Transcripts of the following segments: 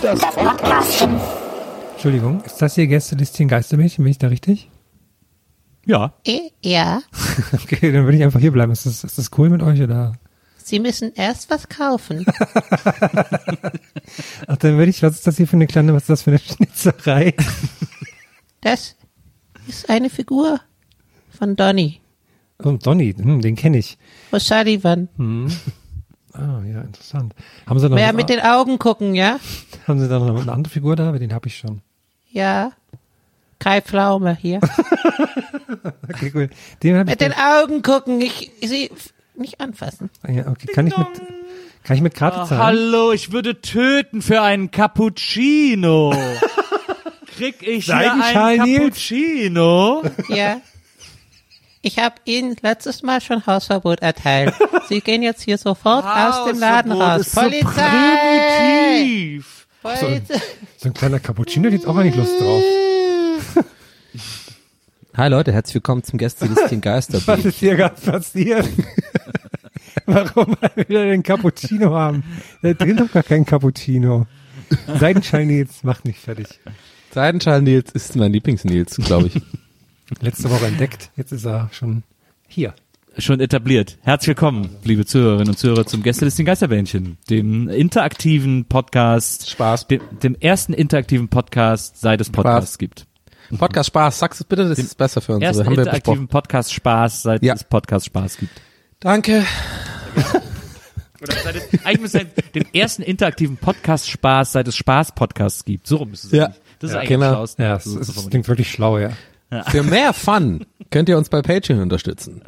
Das Podcastchen. Entschuldigung, ist das hier Gästelistchen Geistermädchen? Bin ich da richtig? Ja. Äh, Ja, Okay, dann würde ich einfach hier bleiben. Ist das, ist das cool mit euch oder? Sie müssen erst was kaufen. Ach, dann würde ich, was ist das hier für eine kleine, was ist das für eine Schnitzerei? Das ist eine Figur von Donny Oh, Donny, hm, den kenne ich. O'Sullivan. Ah, ja, interessant. Haben Sie noch, Mehr eine, mit den Augen gucken, ja? haben Sie da noch eine andere Figur da? Aber den habe ich schon. Ja. Kai Pflaume hier. Okay, cool. Den. Mit den Augen gucken, ich sie nicht anfassen. dann- ja, okay, kann ich mit, kann ich mit Karte Ah, zahlen? hallo, ich würde töten für einen Cappuccino. Krieg ich hier einen? Cappuccino? Ja. Ich habe Ihnen letztes Mal schon Hausverbot erteilt. Sie gehen jetzt hier sofort aus dem Laden raus. ist so Polizei! primitiv. Polizei! So ein kleiner Cappuccino, die hat auch gar nicht Lust drauf. Hi Leute, herzlich willkommen zum Gästelistchen Was Geisterbild. ist hier gerade passiert? Warum wir wieder den Cappuccino haben? Da drin doch gar kein Cappuccino. Seidenschal Nils macht nicht fertig. Seidenschal Nils ist mein Lieblings-Nils, glaube ich. Letzte Woche entdeckt, jetzt ist er schon hier. Schon etabliert. Herzlich willkommen, liebe Zuhörerinnen und Zuhörer, zum Gästelisten Geisterbändchen, dem interaktiven Podcast. Spaß. Dem, dem ersten interaktiven Podcast, seit es Podcasts Spaß. gibt. Podcast Spaß, sag's es bitte, das ist besser für uns. Ersten Das haben wir interaktiven besprochen. Podcast Spaß, seit Ja. es Podcast Spaß gibt. Danke. Oder seit es, eigentlich müsste es dem ersten interaktiven Podcast Spaß, seit es Spaß Podcasts gibt. So rum müsste es Ja. eigentlich. Das ist Ja, eigentlich genau. Ja, So- so es formuliert. klingt wirklich schlau, ja. Für mehr Fun könnt ihr uns bei Patreon unterstützen.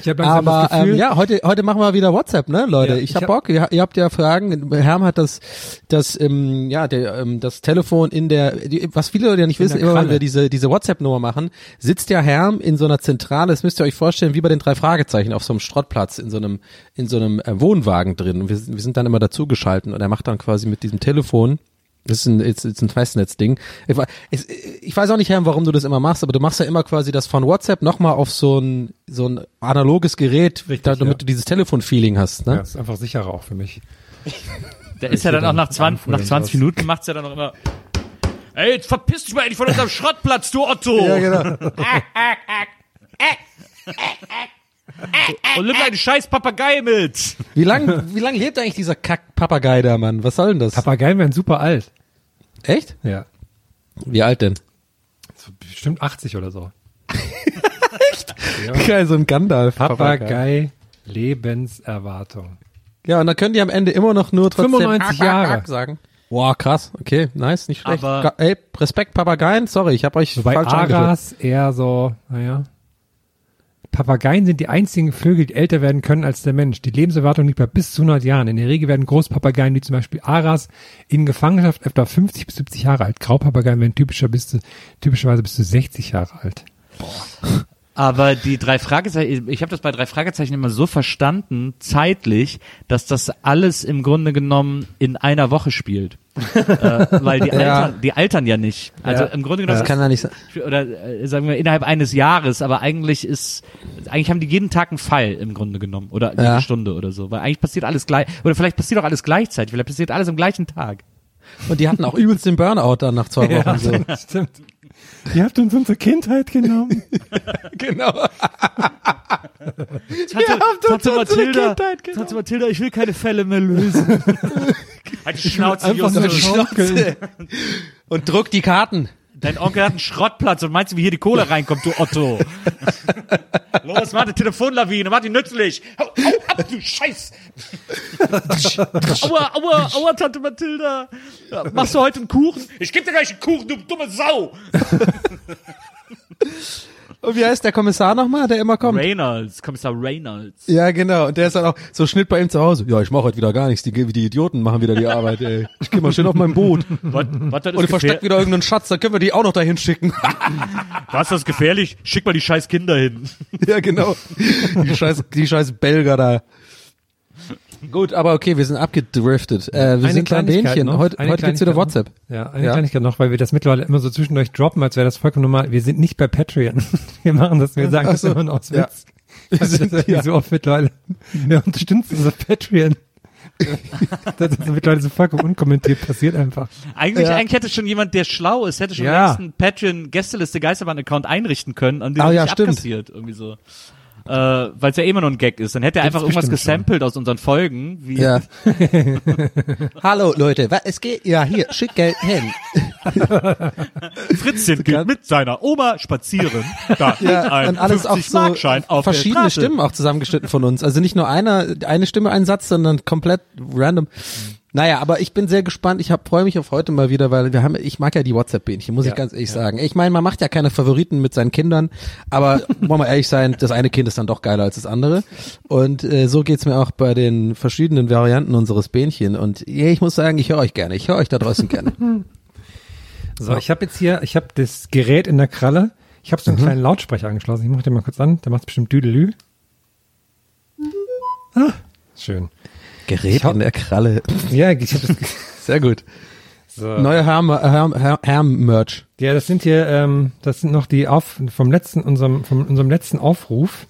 Ich habe langsam Aber das Gefühl, ähm, ja, heute heute machen wir wieder WhatsApp, ne, Leute? Ja, ich ich hab hab- Bock. Ihr, ihr habt ja Fragen. Herm hat das das ähm, ja der ähm, das Telefon in der die, was viele Leute ja nicht wissen, der immer wenn wir diese diese WhatsApp Nummer machen, sitzt ja Herm in so einer Zentrale. Das müsst ihr euch vorstellen, wie bei den drei Fragezeichen auf so einem Schrottplatz in so einem in so einem äh, Wohnwagen drin. Und wir, sind- wir sind dann immer dazugeschalten und er macht dann quasi mit diesem Telefon das ist ein, ist, ist ein Festnetzding. Ich, ich weiß auch nicht, Herr, warum du das immer machst, aber du machst ja immer quasi das von WhatsApp nochmal auf so ein, so ein analoges Gerät, Richtig, da, damit ja. du dieses Telefon-Feeling hast, ja, ne? ist einfach sicherer auch für mich. Der ist ja dann auch nach 20, Anfuhr nach und 20 sowas. Minuten macht's ja dann auch immer. Ey, jetzt verpiss dich mal endlich von unserem Schrottplatz, du Otto! genau. Und nimm deinen scheiß Papagei mit! Wie lang, wie lang lebt eigentlich dieser Kack-Papagei da, Mann? Was soll denn das? Papageien werden super alt. Echt? Ja. Wie alt denn? So bestimmt 80 oder so. Geil, so ein Gandalf. Papagei Lebenserwartung. Ja, und dann können die am Ende immer noch nur trotzdem 95 Ack, Ack, Jahre. Ack sagen. Boah, krass. Okay, nice, nicht schlecht. Aber- Ey, Respekt Papageien. Sorry, ich habe euch Wobei falsch angeführt. Aras eher so, naja. Papageien sind die einzigen Vögel, die älter werden können als der Mensch. Die Lebenserwartung liegt bei bis zu 100 Jahren. In der Regel werden Großpapageien, wie zum Beispiel Aras, in Gefangenschaft etwa 50 bis 70 Jahre alt. Graupapageien werden typischer bis zu, typischerweise bis zu 60 Jahre alt. Aber die drei Fragezeichen, ich habe das bei drei Fragezeichen immer so verstanden, zeitlich, dass das alles im Grunde genommen in einer Woche spielt. Äh, weil die, Ja. altern, die altern ja nicht. Also Ja. im Grunde genommen Das kann ja nicht sein. oder äh, sagen wir innerhalb eines Jahres, aber eigentlich ist eigentlich haben die jeden Tag einen Fall im Grunde genommen oder jede Ja. Stunde oder so, weil eigentlich passiert alles gleich oder vielleicht passiert auch alles gleichzeitig, vielleicht passiert alles am gleichen Tag. Und die hatten auch übelst den Burnout dann nach zwei Wochen. so. stimmt. Ihr habt uns unsere Kindheit genommen. Genau. Tante, habt uns unsere Mathilda, Kindheit genommen. Tante Mathilda, ich will keine Fälle mehr lösen. halt die Schnauze, Einfach nur Justus. schaukeln. Und druck die Karten. Dein Onkel hat einen Schrottplatz und meinst du, wie hier die Kohle reinkommt, du Otto? Los, mach eine Telefonlawine, mach die nützlich. Hau, hau ab, du Scheiß. aua, aua, aua, Tante Mathilda. Ja, machst du heute einen Kuchen? Ich geb dir gleich einen Kuchen, du dumme Sau. Und wie heißt der Kommissar nochmal, der immer kommt? Reynolds, Kommissar Reynolds. Ja, genau. Und der ist dann auch so Schnitt bei ihm zu Hause. Ja, ich mache heute wieder gar nichts. Die, die Idioten machen wieder die Arbeit, ey. Ich geh mal schön auf mein Boot. Was, was, Und ist versteckt wieder irgendeinen Schatz, dann können wir die auch noch dahin schicken. was ist das gefährlich? Schick mal die scheiß Kinder hin. ja, genau. Die scheiß, die scheiß Belger da. Gut, aber okay, wir sind abgedriftet. Äh, wir Eine sind Kleinigkeit Bähnchen. Heute, heute gibt's wieder WhatsApp. Ja, eine Ja. Kleinigkeit noch, weil wir das mittlerweile immer so zwischendurch droppen, als wäre das vollkommen normal. Wir sind nicht bei Patreon. Wir machen das, wir sagen Ach das so. immer aus Ja. Witz. Wir sind sind- ja. ja. so oft mittlerweile. Wir unterstützen unser Patreon. das ist mittlerweile so vollkommen unkommentiert passiert einfach. Eigentlich, Ja. eigentlich hätte schon jemand, der schlau ist, hätte schon Ja. längst einen Patreon-Gästeliste Geisterbahn-Account einrichten können, an dem Ah, ja, nicht stimmt. abkassiert, irgendwie so. Äh, weil es ja immer nur ein Gag ist. Dann hätte er Gibt's einfach irgendwas bestimmt schon. gesampelt aus unseren Folgen, wie Ja. Hallo Leute, wa- es geht ja hier, schick Geld hin. Fritzchen geht mit seiner Oma spazieren. Da Ja, ein und alles auch 50 so auf verschiedene. Stimmen auch zusammengeschnitten von uns. Also nicht nur einer, eine Stimme, ein Satz, sondern komplett random. Naja, aber ich bin sehr gespannt. Ich freue mich auf heute mal wieder, weil wir haben, ich mag ja die WhatsApp-Bähnchen, muss Ja, ich ganz ehrlich sagen. Ich meine, man macht ja keine Favoriten mit seinen Kindern, aber wollen wir ehrlich sein, das eine Kind ist dann doch geiler als das andere. Und äh, so geht's mir auch bei den verschiedenen Varianten unseres Bähnchen. Und ja, ich muss sagen, ich höre euch gerne. Ich höre euch da draußen gerne. So, ich habe jetzt hier, ich habe das Gerät in der Kralle. Ich habe so einen kleinen Lautsprecher angeschlossen. Ich mache den mal kurz an. Der macht bestimmt Düdelü. Ah, schön. Gerät Ich hab- in der Kralle. Ja, ich habe das. Sehr gut. So. Neue Herm, Herm, Herm, Herm-Merch. Ja, das sind hier, ähm, das sind noch die auf vom letzten, unserem, vom unserem letzten Aufruf.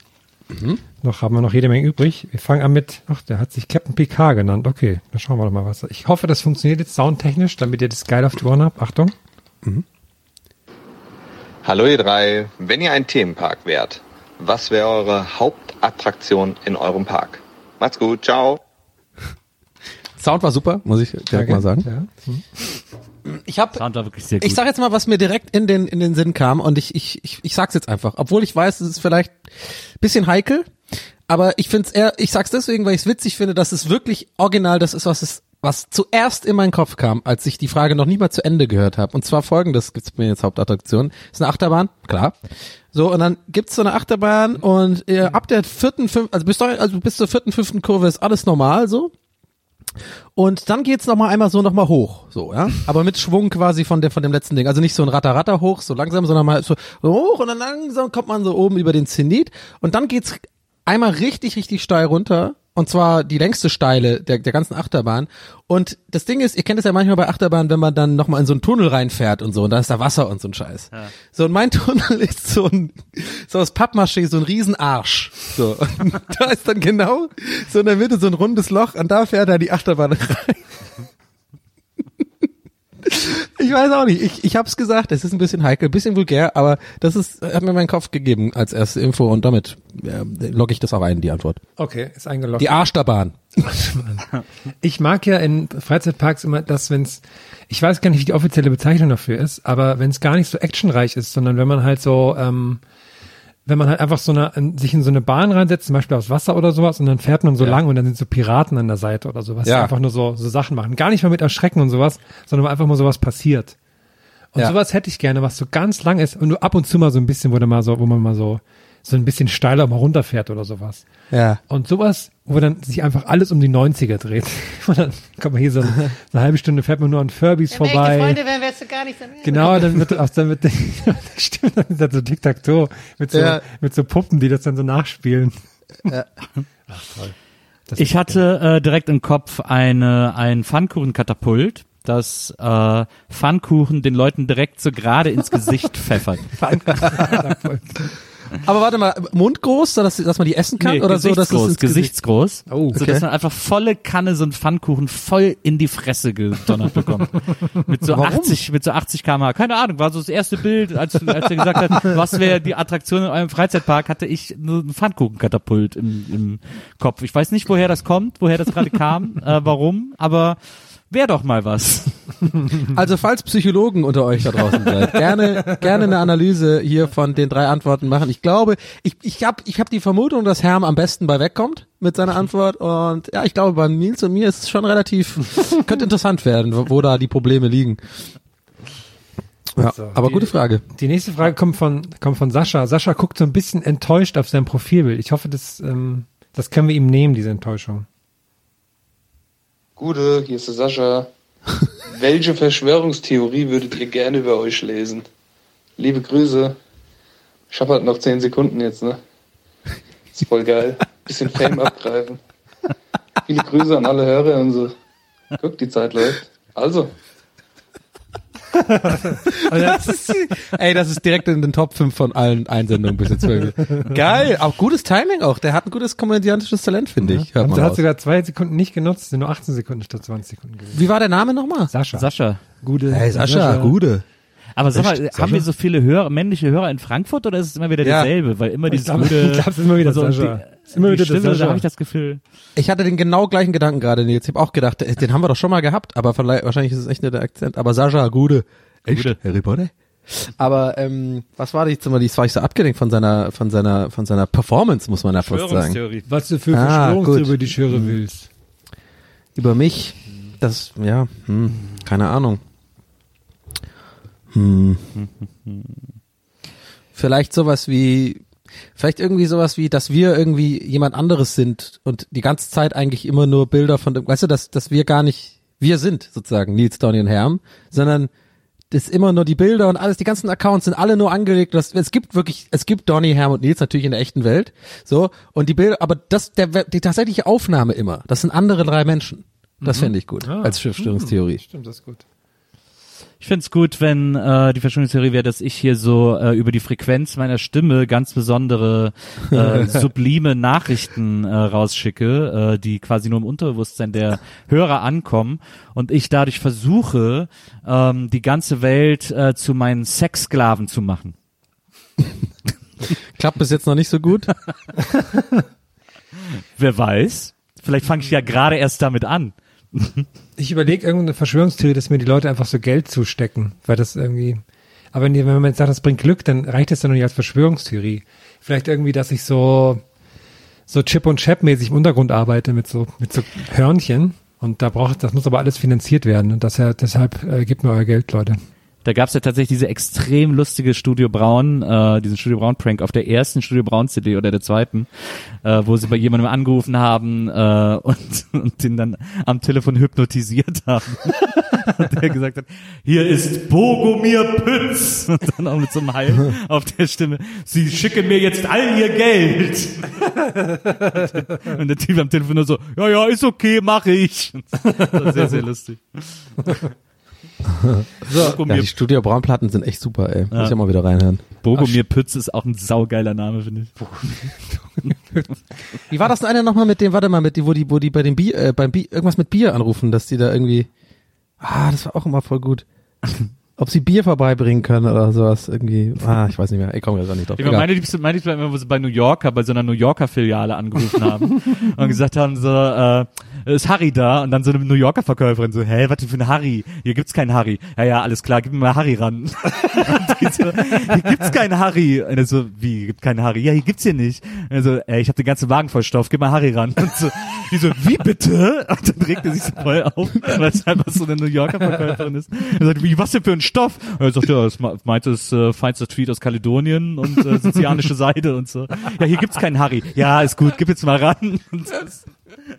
Noch haben wir noch jede Menge übrig. Wir fangen an mit, ach, der hat sich Captain Picard genannt. Okay, dann schauen wir doch mal was. Ich hoffe, das funktioniert jetzt soundtechnisch, damit ihr das geil auf die Ohren habt. Achtung. Hallo ihr drei, wenn ihr ein Themenpark wärt, was wäre eure Hauptattraktion in eurem Park? Macht's gut, ciao. Sound war super, muss ich direkt Danke. mal sagen. Ja. Ich habe Sound war wirklich sehr gut. ich sag jetzt mal, was mir direkt in den in den Sinn kam und ich ich ich, ich sag's jetzt einfach, obwohl ich weiß, es ist vielleicht bisschen heikel, aber ich find's eher ich sag's deswegen, weil ich es witzig finde, dass es wirklich original das ist, was es was zuerst in meinen Kopf kam, als ich die Frage noch nie mal zu Ende gehört habe. Und zwar folgendes gibt's mir jetzt Hauptattraktion. Ist eine Achterbahn, klar. So, und dann gibt's so eine Achterbahn und äh, ab der vierten, fünf, also bis, also bis zur vierten, fünften Kurve ist alles normal so. Und dann geht's noch mal einmal so noch mal hoch, so, ja. Aber mit Schwung quasi von der, von dem letzten Ding. Also nicht so ein Ratter-Ratter hoch, so langsam, sondern mal so hoch und dann langsam kommt man so oben über den Zenit. Und dann geht's einmal richtig, richtig steil runter. Und zwar die längste Steile der, der ganzen Achterbahn. Und das Ding ist, ihr kennt es ja manchmal bei Achterbahnen, wenn man dann noch mal in so einen Tunnel reinfährt und so, und da ist da Wasser und so ein Scheiß. So, und mein Tunnel ist so ein, so aus Pappmaché, so ein Riesenarsch. So, und da ist dann genau so in der Mitte so ein rundes Loch und da fährt er die Achterbahn rein. Ich weiß auch nicht. Ich, ich hab's gesagt, es ist ein bisschen heikel, ein bisschen vulgär, aber das ist, hat mir mein Kopf gegeben als erste Info und damit äh, logge ich das auch ein, die Antwort. Okay, ist eingeloggt. Die Arschterbahn. Ich mag ja in Freizeitparks immer, dass wenn's, ich weiß gar nicht, wie die offizielle Bezeichnung dafür ist, aber wenn es gar nicht so actionreich ist, sondern wenn man halt so, ähm, wenn man halt einfach so eine, in- sich in so eine Bahn reinsetzt, zum Beispiel aufs Wasser oder sowas, und dann fährt man so lang und dann sind so Piraten an der Seite oder sowas, Ja. die einfach nur so, so Sachen machen. Gar nicht mal mit Erschrecken und sowas, sondern wo einfach mal sowas passiert. Und Ja. sowas hätte ich gerne, was so ganz lang ist und nur ab und zu mal so ein bisschen, wo, dann mal so, wo man mal so, so ein bisschen steiler mal runterfährt oder sowas. Ja. Und sowas, wo dann sich einfach alles um die 90er dreht. Und dann kommt man hier so eine, eine halbe Stunde, fährt man nur an Furbies vorbei. Freunde wären, wärst du gar nicht so Genau, dann wird aus dann mit stimmt, dann ist das so Tic-Tac-Toe mit so, Ja. mit so Puppen, die das dann so nachspielen. Ja. Ach toll. Das Ich hatte äh, direkt im Kopf eine ein Pfannkuchenkatapult, das äh Pfannkuchen den Leuten direkt so gerade ins Gesicht pfeffert. Aber warte mal, mundgroß, dass, dass man die essen kann Nee, oder so, dass es gesichtsgroß, ins Gesicht. gesichtsgroß, Oh, so okay. dass man einfach volle Kanne so einen Pfannkuchen voll in die Fresse gedonnert bekommt. mit so Warum? 80, mit so 80 km/h. Keine Ahnung, war so das erste Bild, als, als er gesagt hat, was wäre die Attraktion in eurem Freizeitpark, hatte ich nur ein Pfannkuchenkatapult im, im Kopf. Ich weiß nicht, woher das kommt, woher das gerade kam, äh, warum, aber wäre doch mal was. Also falls Psychologen unter euch da draußen seid, gerne, gerne eine Analyse hier von den drei Antworten machen. Ich glaube, ich, ich habe ich hab die Vermutung, dass Herm am besten bei wegkommt mit seiner Antwort und ja, ich glaube, bei Nils und mir ist es schon relativ, könnte interessant werden, wo, wo da die Probleme liegen. Ja, So, aber die- gute Frage. Die nächste Frage kommt von, kommt von Sascha. Sascha guckt so ein bisschen enttäuscht auf sein Profilbild. Ich hoffe, das, ähm, das können wir ihm nehmen, diese Enttäuschung. Gute, hier ist der Sascha. Welche Verschwörungstheorie würdet ihr gerne über euch lesen? Liebe Grüße. Ich hab halt noch 10 Sekunden jetzt, ne? Ist voll geil. Bisschen Fame abgreifen. Viele Grüße an alle Hörer und so. Guck, die Zeit läuft. Also, das ist, ey, das ist direkt in den Top 5 von allen Einsendungen bis jetzt. Geil, auch gutes Timing auch. Der hat ein gutes komödiantisches Talent, finde ich. Hört Und hast raus. sogar zwei Sekunden nicht genutzt, sind nur 18 Sekunden statt 20 Sekunden gewesen. Wie war der Name nochmal? Sascha. Sascha. Gute. Hey, Sascha, gute. Aber sag mal, Echt? haben wir so viele Hörer, männliche Hörer in Frankfurt oder ist es immer wieder Ja. derselbe? Weil immer glaube, gute, ich glaube, es ist immer wieder also Sascha. Die, Es ist immer die wieder der Stimme, da Sascha. habe ich das Gefühl. Ich hatte den genau gleichen Gedanken gerade, Nils. Ich habe auch gedacht, äh, den haben wir doch schon mal gehabt, aber vielleicht, wahrscheinlich ist es echt nur der Akzent. Aber Sascha, gute. Echt? Gute. Harry Potter? Aber ähm, was war die jetzt immer, die war ich so abgelenkt von seiner, von seiner, von seiner Performance, muss man ja fast sagen. Was du für Ah, Verschwörungstheorie über die Schöre willst. Über mich, das, ja, hm, keine Ahnung. Hm. Vielleicht sowas wie, vielleicht irgendwie sowas wie, dass wir irgendwie jemand anderes sind und die ganze Zeit eigentlich immer nur Bilder von, dem- weißt du, dass, dass wir gar nicht wir sind sozusagen Nils, Donny und Herm, sondern das ist immer nur die Bilder und alles, die ganzen Accounts sind alle nur angelegt. Das, es gibt wirklich, es gibt Donny, Herm und Nils natürlich in der echten Welt, so und die Bilder, aber das, der, die tatsächliche Aufnahme immer, das sind andere drei Menschen. Das fände ich gut Ah. als Verschwörungstheorie. Stimmt, das ist gut. Ich find's gut, wenn äh, die Verschwörungstheorie wäre, dass ich hier so äh, über die Frequenz meiner Stimme ganz besondere äh, sublime Nachrichten äh, rausschicke, äh, die quasi nur im Unterbewusstsein der Hörer ankommen und ich dadurch versuche, ähm, die ganze Welt äh, zu meinen Sexsklaven zu machen. Klappt bis jetzt noch nicht so gut. Wer weiß? Vielleicht fange ich ja gerade erst damit an. Ich überlege irgendeine Verschwörungstheorie, dass mir die Leute einfach so Geld zustecken, weil das irgendwie. Aber wenn, wenn man jetzt sagt, das bringt Glück, dann reicht das ja noch nicht als Verschwörungstheorie. Vielleicht irgendwie, dass ich so so Chip und Chap mäßig im Untergrund arbeite mit so mit so Hörnchen und da braucht das muss aber alles finanziert werden und ja deshalb äh, gebt mir euer Geld, Leute. Da gab's ja tatsächlich diese extrem lustige Studio Braun, äh, diesen Studio Braun Prank auf der ersten Studio Braun CD oder der zweiten, äh, wo sie bei jemandem angerufen haben äh, und, und den dann am Telefon hypnotisiert haben. und der gesagt hat, hier ist Bogomir Pütz. Und dann auch mit so einem Heil auf der Stimme, sie schicken mir jetzt all ihr Geld. und der Typ am Telefon nur so, ja, ja, ist okay, mache ich. Sehr, sehr lustig. Ja, Bogomir die Studio Braunplatten sind echt super, ey. Muss Ja. ich auch mal wieder reinhören. Bogomir Pütz ist auch ein saugeiler Name, finde ich. Wie war das denn einer nochmal mit dem, warte mal, mit die, wo die, wo die bei dem Bier, äh, beim Bier, irgendwas mit Bier anrufen, dass die da irgendwie, ah, das war auch immer voll gut. Ob sie Bier vorbeibringen können oder sowas irgendwie, ah, ich weiß nicht mehr, ich komme jetzt auch nicht drauf. Ich meine Liebste, meine Liebste war immer, wo sie bei New Yorker, bei so einer New Yorker Filiale angerufen haben und gesagt haben so, äh, ist Harry da? Und dann so eine New Yorker Verkäuferin so, hä, was denn für ein Harry? Hier gibt's keinen Harry. Ja, ja, alles klar, gib mir mal Harry ran. so, hier gibt's keinen Harry. Und er so, wie, gibt keinen Harry? Ja, hier gibt's hier nicht. Und er so, ey, ich hab den ganzen Wagen voll Stoff, gib mal Harry ran. Und so, die so, wie bitte? Und dann regt er sich so voll auf, weil es einfach so eine New Yorker Verkäuferin ist. Er sagt, wie, was denn für ein Stoff? Und er sagt, ja, das me- meint das äh, feinste Tweet aus Kaledonien und äh, sizilianische Seide und so. Ja, hier gibt's keinen Harry. Ja, ist gut, gib jetzt mal ran. Und das,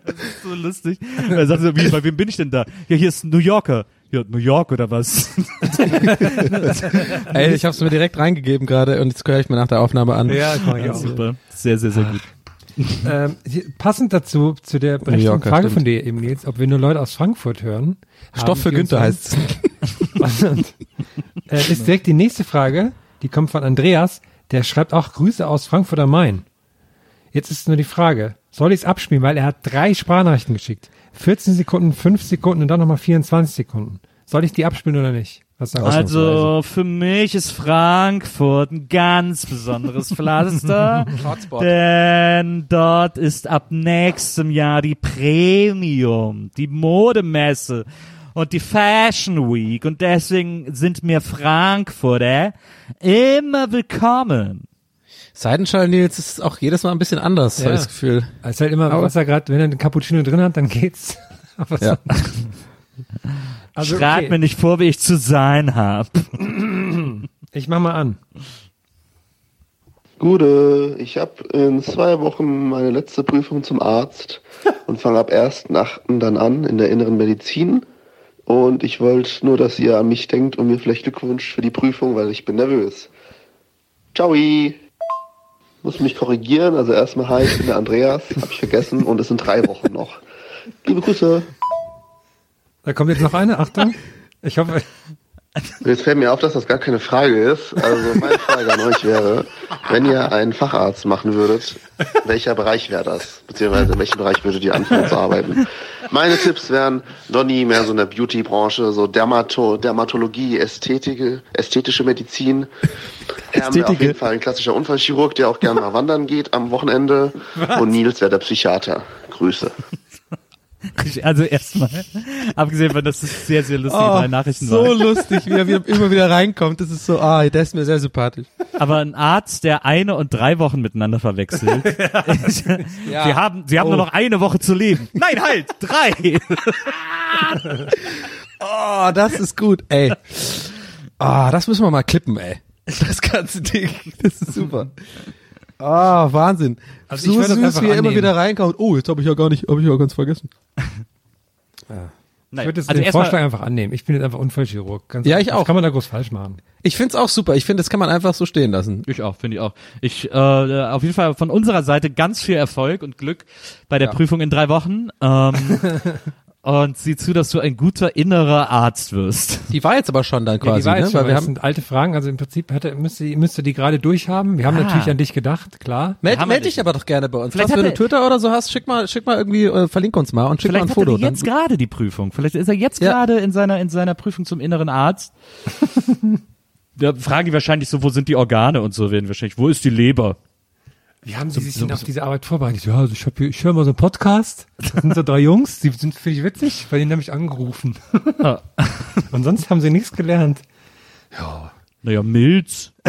das ist so lustig. Er sagt so, wie, bei wem bin ich denn da? Ja, hier ist New Yorker. Ja, New York oder was? Ey, ich hab's mir direkt reingegeben gerade und jetzt höre ich mir nach der Aufnahme an. Ja, das mache ich Ja, super. Sehr, sehr, sehr gut. Ähm, passend dazu, zu der berechtigten Frage stimmt. von dir eben jetzt, ob wir nur Leute aus Frankfurt hören. Stoff für Günther 24 heißt's. Und, äh, ist direkt die nächste Frage, die kommt von Andreas, der schreibt auch Grüße aus Frankfurt am Main. Jetzt ist nur die Frage, soll ich es abspielen, weil er hat drei Sprachnachrichten geschickt. 14 Sekunden, 5 Sekunden und dann nochmal 24 Sekunden. Soll ich die abspielen oder nicht? Also, für mich ist Frankfurt ein ganz besonderes Pflaster. Denn dort ist ab nächstem Jahr die Premium, die Modemesse und die Fashion Week. Und deswegen sind mir Frankfurter immer willkommen. Seidenschall Nils ist auch jedes Mal ein bisschen anders, Ja. habe ich das Gefühl. Es ist halt immer, Aber- was er gerade, wenn er den Cappuccino drin hat, dann geht's. Aber Ja. also, Schreibt okay. mir nicht vor, wie ich zu sein hab. Ich mach mal an. Gute, ich habe in zwei Wochen meine letzte Prüfung zum Arzt und fange ab 1.8. dann an in der inneren Medizin. Und ich wollte nur, dass ihr an mich denkt und mir vielleicht Glückwunsch für die Prüfung, weil ich bin nervös. Ciao! Muss mich korrigieren, also erstmal hi, ich bin der Andreas, habe ich vergessen und es sind drei Wochen noch. Liebe Grüße! Da kommt jetzt noch eine, Achtung. Ich hoffe, Jetzt fällt mir auf, dass das gar keine Frage ist. Also meine Frage an euch wäre, wenn ihr einen Facharzt machen würdet, welcher Bereich wäre das? Beziehungsweise in welchem Bereich würdet ihr anfangen zu arbeiten? Meine Tipps wären, Donny mehr so in der Beauty-Branche, so Dermato Dermatologie, Ästhetik, ästhetische Medizin. Herm wäre auf jeden Fall ein klassischer Unfallchirurg, der auch gerne mal wandern geht am Wochenende. Und Nils wäre der Psychiater. Grüße. Also erstmal, abgesehen von, das ist sehr, sehr lustig, Oh, bei Nachrichten so war. lustig, wie er wieder, immer wieder reinkommt. Das ist so, ah, der ist mir sehr sympathisch. Aber ein Arzt, der eine und drei Wochen miteinander verwechselt. Ja. Sie haben, sie haben Oh. nur noch eine Woche zu leben. Nein, halt, drei. Oh, das ist gut, ey. Ah, das müssen wir mal klippen, ey. Das ganze Ding, das ist super. Ah, Wahnsinn. Also ich so das süß, einfach wie er immer wieder reinkommt. Oh, jetzt habe ich ja gar nicht, habe ich ja ganz vergessen. Ich würde jetzt also den Vorschlag einfach annehmen. Ich bin jetzt einfach Unfallchirurg. Ganz Ja, ich auch. kann man da groß falsch machen? Ich find's auch super. Ich finde, das kann man einfach so stehen lassen. Ich auch, finde ich auch. Ich äh, auf jeden Fall von unserer Seite ganz viel Erfolg und Glück bei der Ja. Prüfung in drei Wochen. Ähm, und sieh zu, dass du ein guter innerer Arzt wirst. Die war jetzt aber schon dann Ja, quasi, die war ne? jetzt schon, Weil wir das haben, sind alte Fragen. Also im Prinzip hätte, müsste, müsste die gerade durchhaben. Wir haben Ah. natürlich an dich gedacht, klar. meld, meld dich aber doch gerne bei uns. Vielleicht wenn du er- Twitter oder so hast, schick mal, schick mal irgendwie, äh, verlink uns mal und schick Vielleicht mal ein hat Foto. er jetzt dann, gerade die Prüfung. Vielleicht ist er jetzt Ja. gerade in seiner in seiner Prüfung zum inneren Arzt. Da fragen die wahrscheinlich so, wo sind die Organe und so werden wahrscheinlich, wo ist die Leber? Wie haben Sie sich denn auf diese Arbeit vorbereitet? Ja, also ich, hab hier, ich höre mal so einen Podcast. Das sind so drei Jungs, die sind finde ich witzig, weil die haben mich angerufen. Und sonst haben sie nichts gelernt. Ja. Naja, Milz.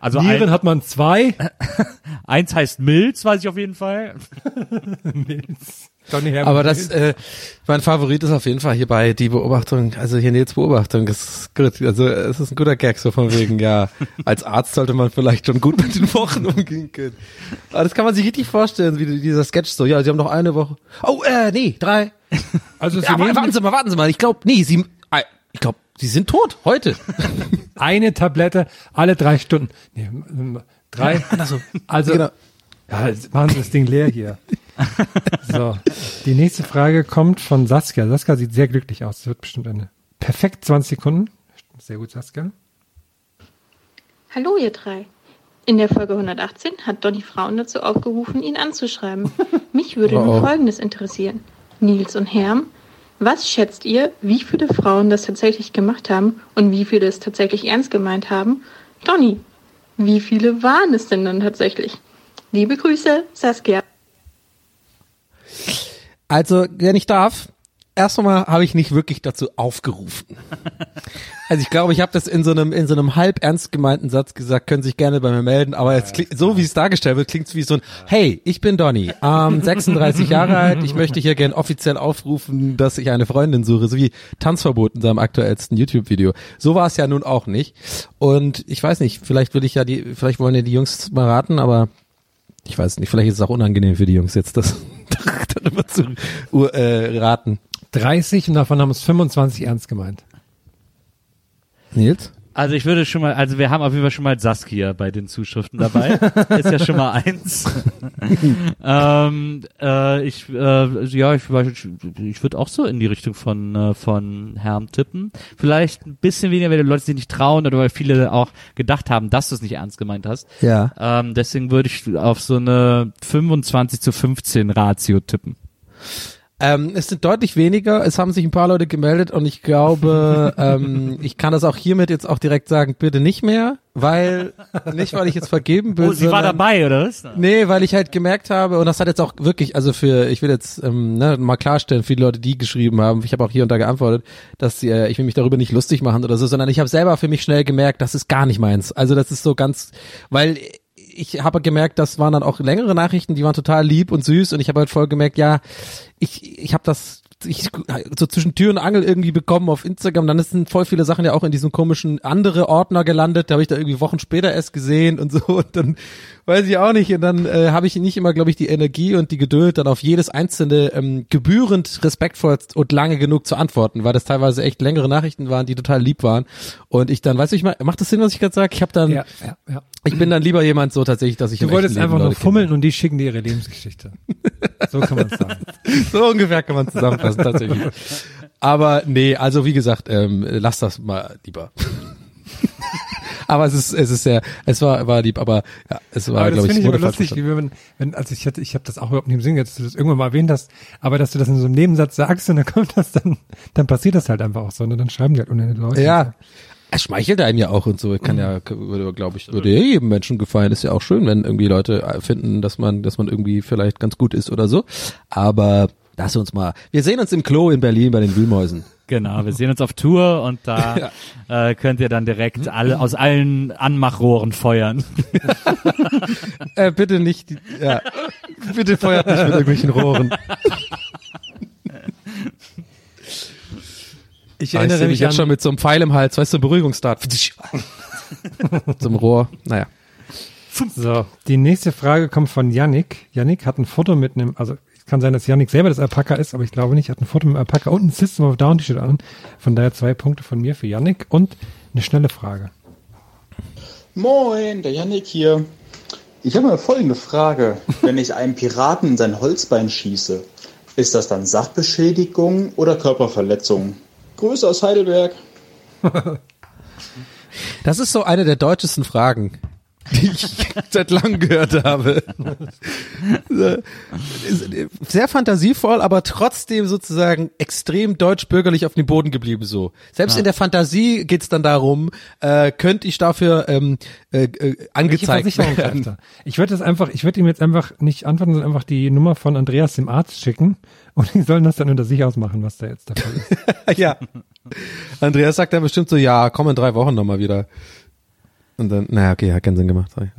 also Nieren ein, hat man zwei. eins heißt Milz, weiß ich auf jeden Fall. Hermann aber das, äh, mein Favorit ist auf jeden Fall hierbei die Beobachtung, also hier Nils Beobachtung, das ist gut. Also es ist ein guter Gag, so von wegen, ja, als Arzt sollte man vielleicht schon gut mit den Wochen umgehen können. Aber das kann man sich richtig vorstellen, wie dieser Sketch so, ja, sie haben noch eine Woche. Oh, äh, nee, drei. Also sie Ja, warten Sie mal, warten Sie mal, ich glaube, nee, sie, äh, ich glaube, sie sind tot, heute. eine Tablette alle drei Stunden. Nee, ähm, drei. Also, Genau. ja, machen Sie das Ding leer hier. So, die nächste Frage kommt von Saskia. Saskia sieht sehr glücklich aus. Das wird bestimmt eine perfekt 20 Sekunden. Sehr gut, Saskia. Hallo ihr drei. In der Folge 118 hat Donny Frauen dazu aufgerufen, ihn anzuschreiben. Mich würde Oh, oh. nun Folgendes interessieren. Nils und Herm, was schätzt ihr, wie viele Frauen das tatsächlich gemacht haben und wie viele es tatsächlich ernst gemeint haben? Donny, wie viele waren es denn dann tatsächlich? Liebe Grüße, Saskia. Also, wenn ich darf, erst einmal habe ich nicht wirklich dazu aufgerufen. Also ich glaube, ich habe das in so einem in so einem halb ernst gemeinten Satz gesagt, können sich gerne bei mir melden, aber jetzt klingt, so wie es dargestellt wird, klingt es wie so ein Hey, ich bin Donny, ähm, 36 Jahre alt, ich möchte hier gern offiziell aufrufen, dass ich eine Freundin suche, so wie Tanzverbot in seinem aktuellsten YouTube-Video. So war es ja nun auch nicht. Und ich weiß nicht, vielleicht will ich ja die, vielleicht wollen ja die Jungs mal raten, aber ich weiß nicht, vielleicht ist es auch unangenehm für die Jungs jetzt, das darüber zu uh, äh, raten. 30 und davon haben es 25 ernst gemeint. Nils? Also ich würde schon mal, also wir haben auf jeden Fall schon mal Saskia bei den Zuschriften dabei. ist ja schon mal eins. ähm, äh, ich, äh, ja, ich, ich, ich würde auch so in die Richtung von äh, von Herrn tippen. Vielleicht ein bisschen weniger, weil die Leute sich nicht trauen oder weil viele auch gedacht haben, dass du es nicht ernst gemeint hast. Ja. Ähm, deswegen würde ich auf so eine 25 zu 15 Ratio tippen. Ähm, es sind deutlich weniger. Es haben sich ein paar Leute gemeldet und ich glaube, ähm, ich kann das auch hiermit jetzt auch direkt sagen, bitte nicht mehr, weil, nicht weil ich jetzt vergeben bin. Oh, sie war sondern- dabei, oder was? Nee, weil ich halt gemerkt habe, und das hat jetzt auch wirklich, also für, ich will jetzt ähm, ne, mal klarstellen, für die Leute, die geschrieben haben, ich habe auch hier und da geantwortet, dass sie, äh, ich will mich darüber nicht lustig machen oder so, sondern ich habe selber für mich schnell gemerkt, das ist gar nicht meins. Also das ist so ganz, weil ich habe gemerkt, das waren dann auch längere Nachrichten, die waren total lieb und süß und ich habe halt voll gemerkt, ja, ich, ich habe das ich so zwischen Tür und Angel irgendwie bekommen auf Instagram, dann sind voll viele Sachen ja auch in diesem komischen andere Ordner gelandet, da habe ich da irgendwie Wochen später erst gesehen und so und dann weiß ich auch nicht und dann äh, habe ich nicht immer, glaube ich, die Energie und die Geduld, dann auf jedes einzelne ähm, gebührend respektvoll und lange genug zu antworten, weil das teilweise echt längere Nachrichten waren, die total lieb waren und ich dann, weißt du, ich mal, macht das Sinn, was ich gerade sage? Ich habe dann, Ja, ja, ja. ich bin dann lieber jemand so tatsächlich, dass ich Du wolltest echten Leben einfach nur Leute fummeln und die schicken dir ihre Lebensgeschichte. So kann man es sagen. So ungefähr kann man zusammenfassen, tatsächlich. Aber nee, also wie gesagt, ähm, lass das mal lieber. aber es ist, es ist sehr, es war, war lieb, aber ja, es war, glaube ich, finde ich aber lustig, wie wenn, wenn, also ich hatte, ich habe das auch überhaupt nicht im Sinn, jetzt, dass du das irgendwann mal erwähnt hast, aber dass du das in so einem Nebensatz sagst und dann kommt das dann, dann passiert das halt einfach auch so, und dann schreiben die halt unendlich Leute. Ja. Es schmeichelt einem ja auch und so. Kann ja, würde, glaube ich, würde ja jedem Menschen gefallen. Ist ja auch schön, wenn irgendwie Leute finden, dass man, dass man irgendwie vielleicht ganz gut ist oder so. Aber lass uns mal. Wir sehen uns im Klo in Berlin bei den Wühlmäusen. Genau, wir sehen uns auf Tour und da äh, könnt ihr dann direkt alle aus allen Anmachrohren feuern. Äh, bitte nicht, die- ja. bitte feuert nicht mit irgendwelchen Rohren. Ich Ich erinnere erinnere mich mich jetzt an, schon mit so einem Pfeil im Hals, weißt du, Beruhigungsstart. so einem Rohr. Naja. so, die nächste Frage kommt von Yannick. Yannick hat ein Foto mit einem, also es kann sein, dass Yannick selber das Alpaka ist, aber ich glaube nicht, hat ein Foto mit einem Alpaka und ein System of Down T-Shirt an. Von daher zwei Punkte von mir für Yannick und eine schnelle Frage. Moin, der Yannick hier. Ich habe mal folgende Frage. Wenn ich einem Piraten in sein Holzbein schieße, ist das dann Sachbeschädigung oder Körperverletzung? Grüße aus Heidelberg. Das ist so eine der deutschesten Fragen, die ich seit langem gehört habe. Sehr fantasievoll, aber trotzdem sozusagen extrem deutsch-bürgerlich auf dem Boden geblieben so. Selbst in der Fantasie geht's dann darum, äh, könnte ich dafür ähm, äh, äh, angezeigt werden. Ich würde das einfach, ich würde ihm jetzt einfach nicht antworten, sondern einfach die Nummer von Andreas dem Arzt schicken und die sollen das dann unter sich ausmachen, was da jetzt der Fall ist. ja. Andreas sagt dann bestimmt so, ja, komm in drei Wochen nochmal wieder. Und dann, naja, okay, hat keinen Sinn gemacht. Sorry.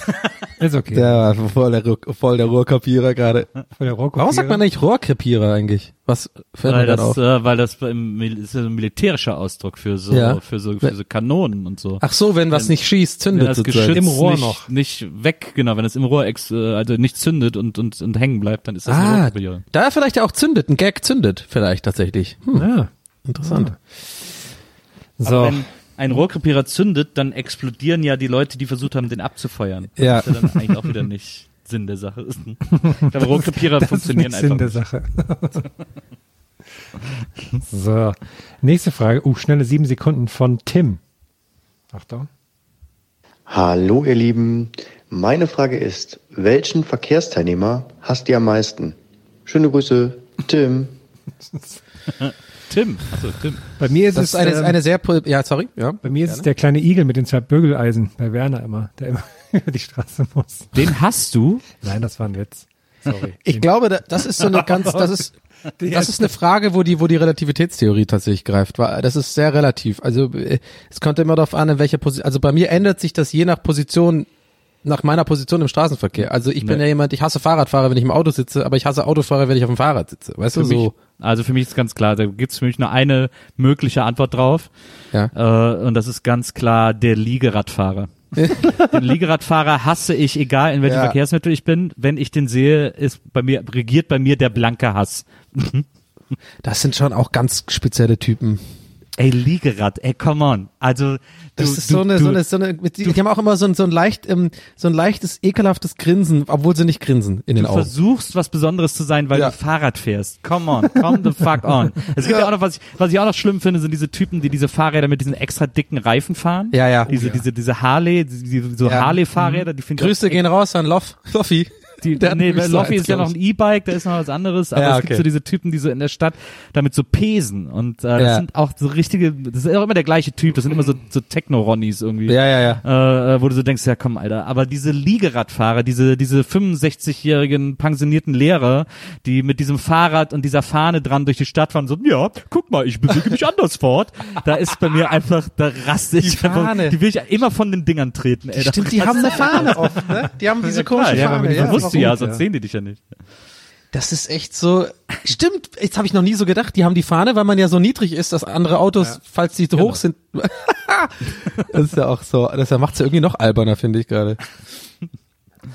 Ist okay. Der war voll der, Rohr, voll der Rohrkrepierer gerade. Von der Rocco Warum sagt man eigentlich Rohrkrepierer eigentlich? Was fällt mir weil, gerade das, auf? äh, weil das im, ist ja so ein militärischer Ausdruck für so, Ja. für so, für so Kanonen und so. Ach so, wenn was wenn- nicht schießt, wenn zündet das sozusagen. Geschütz Im Rohr nicht, noch. nicht weg, genau, wenn es im Rohr ex, äh, also nicht zündet und, und, und hängen bleibt, dann ist das eine Ah, Rohrkrepierer. da vielleicht ja auch zündet, ein Gag zündet vielleicht tatsächlich. Hm, Ja. interessant. Aber So. Ein Rohrkrepierer zündet, dann explodieren ja die Leute, die versucht haben, den abzufeuern. Das Ja. ist ja dann eigentlich auch wieder nicht Sinn der Sache. Ich glaube, Rohrkrepierer Das ist funktionieren nicht Sinn einfach der nicht. Sache. so. Nächste Frage. Uh, schnelle sieben Sekunden von Tim. Achtung. Hallo ihr Lieben, meine Frage ist, welchen Verkehrsteilnehmer hasst ihr am meisten? Schöne Grüße, Tim. Tim, achso, Tim. Bei mir ist Das es ist eine, ähm, eine sehr, ja, sorry, ja. bei mir ist es der kleine Igel mit den zwei Bügeleisen bei Werner immer, der immer über die Straße muss. Den hast du? Nein, das war ein Witz. Sorry. Ich glaube, da- das ist so eine ganz, das ist, das ist eine Frage, wo die, wo die Relativitätstheorie tatsächlich greift. Weil Das ist sehr relativ. Also äh, es kommt immer darauf an, in welcher Position. Also bei mir ändert sich das je nach Position, nach meiner Position im Straßenverkehr. Also ich bin Nee. ja jemand, ich hasse Fahrradfahrer, wenn ich im Auto sitze, aber ich hasse Autofahrer, wenn ich auf dem Fahrrad sitze. Weißt du Für mich, so? also für mich ist ganz klar, da gibt's für mich nur eine mögliche Antwort drauf. Ja. Äh, und das ist ganz klar der Liegeradfahrer. den Liegeradfahrer hasse ich, egal in welchem Ja. Verkehrsmittel ich bin. Wenn ich den sehe, ist bei mir, regiert bei mir der blanke Hass. Das sind schon auch ganz spezielle Typen. Ey, Liegerad, ey, come on. Also, du, Das ist du, so eine, du, so eine, so eine, die, die haben auch immer so ein, so ein leicht, ähm, so ein leichtes, ekelhaftes Grinsen, obwohl sie nicht grinsen in den Du Augen. versuchst, was Besonderes zu sein, weil Ja. du Fahrrad fährst. Come on, come the fuck on. Es gibt ja. auch noch, was ich, was ich auch noch schlimm finde, sind diese Typen, die diese Fahrräder mit diesen extra dicken Reifen fahren. Ja, ja. Diese, diese, diese Harley, diese, so Ja. Harley-Fahrräder, die finde ich Grüße gehen raus an Loff, Loffi. Die, Der nee, Loffi ist ja noch ein. E-Bike, da ist noch was anderes, aber Ja, es gibt so diese Typen, die so in der Stadt damit so pesen und äh, das Ja. sind auch so richtige, das ist auch immer der gleiche Typ, das sind immer so, so Techno-Ronnies irgendwie. Ja, ja, ja. Äh, äh, wo du so denkst, ja komm, Alter, aber diese Liegeradfahrer, diese, diese 65-jährigen pensionierten Lehrer, die mit diesem Fahrrad und dieser Fahne dran durch die Stadt fahren, so, ja, guck mal, ich bewege mich anders fort. Da ist bei mir einfach, da raste ich Die einfach, Fahne. die will ich immer von den Dingern treten, ey. Stimmt, die haben eine Fahne oft, ne? Die haben diese komische ja, Fahne. ja, musst du ja, warum? sonst Ja. sehen die dich ja nicht. Das ist echt so. Stimmt, jetzt habe ich noch nie so gedacht. Die haben die Fahne, weil man ja so niedrig ist, dass andere Autos, falls die zu Genau. hoch sind. das ist ja auch so. Das macht's ja irgendwie noch alberner, finde ich gerade.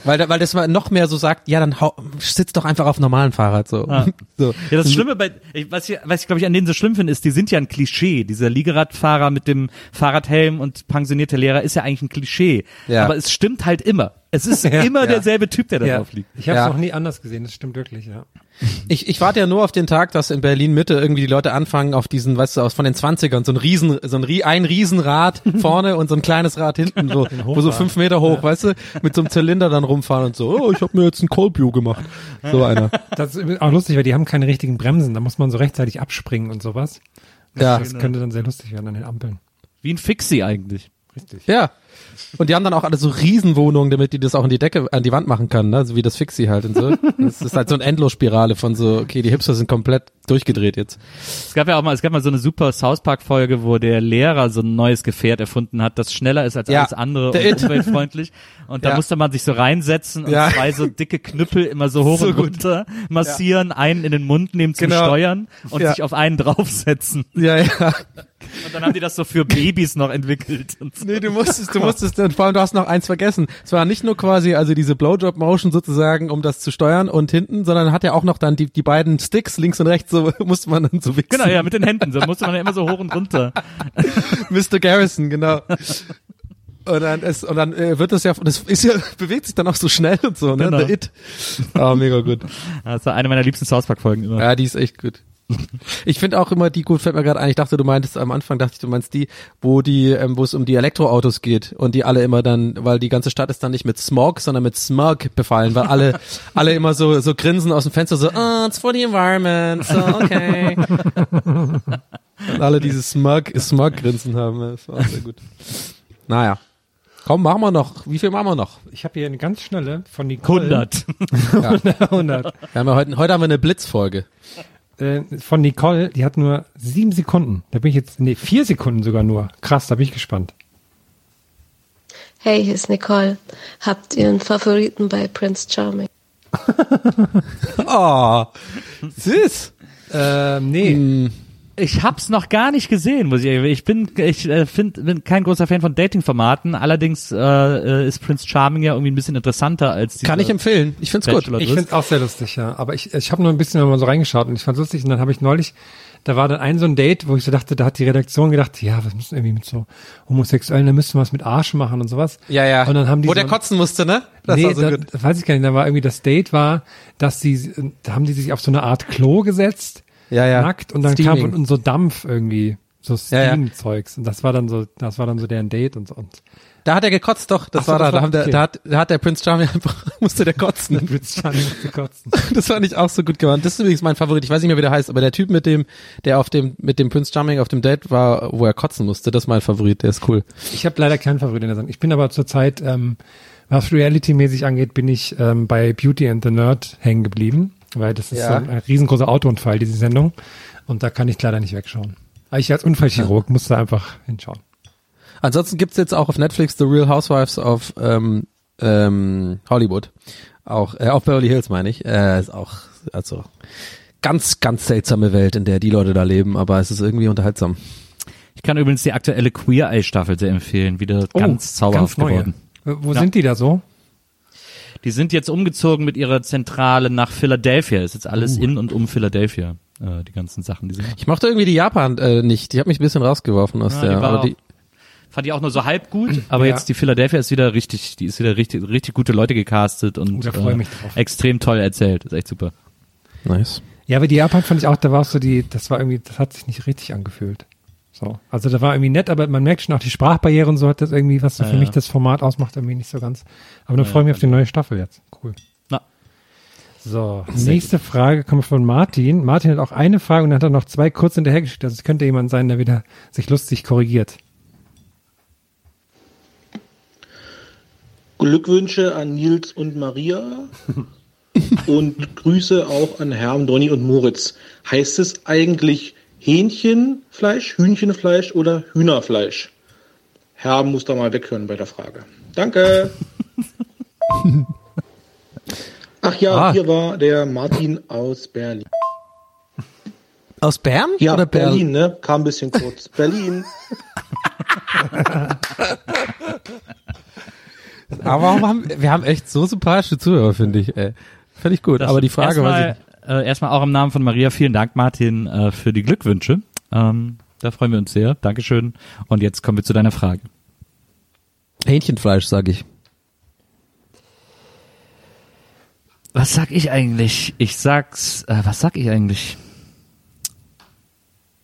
Weil, weil das mal noch mehr so sagt, ja, dann hau, sitz doch einfach auf normalen Fahrrad so. Ah. so. Ja, das Schlimme bei, was ich, was ich glaube ich an denen so schlimm finde, ist, die sind ja ein Klischee. Dieser Liegeradfahrer mit dem Fahrradhelm und pensionierte Lehrer ist ja eigentlich ein Klischee. Ja. Aber es stimmt halt immer. Es ist Ja. immer Ja. derselbe Typ, der da Ja. drauf liegt. Ich habe es Ja. noch nie anders gesehen, das stimmt wirklich, ja. Ich, ich warte ja nur auf den Tag, dass in Berlin Mitte irgendwie die Leute anfangen auf diesen, weißt du, aus von den 20ern, so ein Riesen, so ein, Rie- ein Riesenrad vorne und so ein kleines Rad hinten, so, wo so fünf Meter hoch, weißt du, mit so einem Zylinder dann rumfahren und so, oh, ich habe mir jetzt ein Cold Brew gemacht. So einer. Das ist auch lustig, weil die haben keine richtigen Bremsen, da muss man so rechtzeitig abspringen und sowas. Ja. Das könnte dann sehr lustig werden an den Ampeln. Wie ein Fixie eigentlich. Richtig. Ja. Und die haben dann auch alle so Riesenwohnungen, damit die das auch in die Decke, an die Wand machen kann, ne? so wie das Fixie halt und so. Das ist halt so eine Endlosspirale von so, okay, die Hipster sind komplett durchgedreht jetzt. Es gab ja auch mal, es gab mal so eine super South Park Folge, wo der Lehrer so ein neues Gefährt erfunden hat, das schneller ist als Ja, alles andere der und umweltfreundlich. Und da Ja. musste man sich so reinsetzen und Ja. zwei so dicke Knüppel immer so hoch So und gut. runter massieren, einen in den Mund nehmen zum Genau. Steuern und sich auf einen draufsetzen. Ja, ja. Und dann haben die das so für Babys noch entwickelt. Und so. Nee, du musstest, du musstest, und vor allem du hast noch eins vergessen. Es war nicht nur quasi, also diese Blowjob-Motion sozusagen, um das zu steuern und hinten, sondern hat ja auch noch dann die, die beiden Sticks links und rechts, so musste man dann so wichsen. Genau, ja, mit den Händen. So musste man ja immer so hoch und runter. Mr. Garrison, genau. Und dann, ist, und dann äh, wird das ja, das ist ja, bewegt sich dann auch so schnell und so, ne? Genau. The It. Ah, mega gut. Das war eine meiner liebsten South Park Folgen immer. Ja, die ist echt gut. Ich finde auch immer die gut, fällt mir gerade ein, ich dachte, du meintest am Anfang, dachte ich, du meinst die, wo die, ähm, wo es um die Elektroautos geht und die alle immer dann, weil die ganze Stadt ist dann nicht mit Smog, sondern mit Smug befallen, weil alle, alle immer so, so grinsen aus dem Fenster, so, oh, it's for the environment, so okay. und alle dieses Smug, Smug-Grinsen haben, das war auch sehr gut. Naja. Komm, machen wir noch. Wie viel machen wir noch? Ich habe hier eine ganz schnelle von Nicole. 100. 100. Wir haben ja heute, heute haben wir eine Blitzfolge. Äh, von Nicole, die hat nur sieben Sekunden. Da bin ich jetzt, nee, vier Sekunden sogar nur. Krass, da bin ich gespannt. Hey, hier ist Nicole. Habt ihr einen Favoriten bei Prince Charming? Oh, süß. Ähm, nee. Hm. Ich hab's noch gar nicht gesehen, muss ich ehrlich- Ich bin, ich äh, find, bin kein großer Fan von Dating-Formaten. Allerdings äh, äh, ist Prince Charming ja irgendwie ein bisschen interessanter als die. Kann ich empfehlen. Ich find's gut. Ich finde es auch sehr lustig, ja. Aber ich, ich habe nur ein bisschen mal so reingeschaut und ich fand's lustig. Und dann habe ich neulich, da war dann ein so ein Date, wo ich so dachte, da hat die Redaktion gedacht, ja, was müssen wir irgendwie mit so Homosexuellen, da müssten wir was mit Arsch machen und sowas. Ja, ja. Und dann haben die Wo so der kotzen musste, ne? Das nee, war so da, gut. weiß ich gar nicht. Da war irgendwie das Date war, dass sie, da haben die sich auf so eine Art Klo gesetzt, Ja, ja. nackt und dann Steaming. kam uns so Dampf irgendwie, so. Steam-Zeugs. Und das war dann so, das war dann so deren Date und so. Und Da hat er gekotzt, doch. Das so, war das da. Da, war- der, okay. da, hat, da hat der Prince Charming einfach, musste der kotzen. Prince Charming musste kotzen. Das fand ich auch so gut gemacht. Das ist übrigens mein Favorit. Ich weiß nicht mehr, wie der heißt, aber der Typ mit dem, der auf dem, mit dem Prince Charming auf dem Date war, wo er kotzen musste, das ist mein Favorit. Der ist cool. Ich habe leider keinen Favorit in der Sendung. Ich bin aber zurzeit, ähm, was Reality-mäßig angeht, bin ich ähm, bei Beauty and the Nerd hängen geblieben, weil das ist Ja. so ein, ein riesengroßer Autounfall, diese Sendung. Und da kann ich leider nicht wegschauen. Aber ich als Unfallchirurg muss da einfach hinschauen. Ansonsten gibt's jetzt auch auf Netflix The Real Housewives of ähm, ähm, Hollywood. Auch, äh, auf Beverly Hills meine ich. Äh, ist auch, also ganz, ganz seltsame Welt, in der die Leute da leben, aber es ist irgendwie unterhaltsam. Ich kann übrigens die aktuelle Queer Eye Staffel sehr empfehlen. Wieder ganz zauberhaft Oh, ganz geworden. Wo Ja. sind die da so? Die sind jetzt umgezogen mit ihrer Zentrale nach Philadelphia. Ist jetzt alles Uh. in und um Philadelphia. Äh, die ganzen Sachen, die sie machen. Ich mochte irgendwie die Japan äh, nicht. Die hat mich ein bisschen rausgeworfen aus Ja, der. die aber auch- die, Fand ich auch nur so halb gut, aber Ja. jetzt die Philadelphia ist wieder richtig, die ist wieder richtig, richtig gute Leute gecastet und Oh, äh, mich drauf. extrem toll erzählt. Ist echt super. nice. Ja, aber die Japan fand ich auch, da war so die, das war irgendwie, das hat sich nicht richtig angefühlt. So. Also da war irgendwie nett, aber man merkt schon auch die Sprachbarriere und so hat das irgendwie, was so Ja, für ja. mich das Format ausmacht, irgendwie nicht so ganz. Aber dann Ja, freue ich mich auf die neue Staffel jetzt. Cool. Na. So, nächste Frage kommt von Martin. Martin hat auch eine Frage und dann hat er noch zwei kurz hinterhergeschickt. Also es könnte jemand sein, der wieder sich lustig korrigiert. Glückwünsche an Nils und Maria und Grüße auch an Herrn Donny und Moritz. Heißt es eigentlich Hähnchenfleisch, Hühnchenfleisch oder Hühnerfleisch? Herr muss da mal weghören bei der Frage. Danke. Ach ja, Ah. hier war der Martin aus Berlin. Aus Bern? Ja, oder Berl- Berlin, ne? Kam ein bisschen kurz. Berlin. Aber warum haben, wir haben echt so sympathische Zuhörer, finde ich. Ey. Finde ich gut. Das aber die Frage war, äh, erstmal auch im Namen von Maria, vielen Dank, Martin, äh, für die Glückwünsche. Ähm, da freuen wir uns sehr. Dankeschön. Und jetzt kommen wir zu deiner Frage. Hähnchenfleisch, sage ich. Was sag ich eigentlich? Ich sag's, äh, was sag ich eigentlich?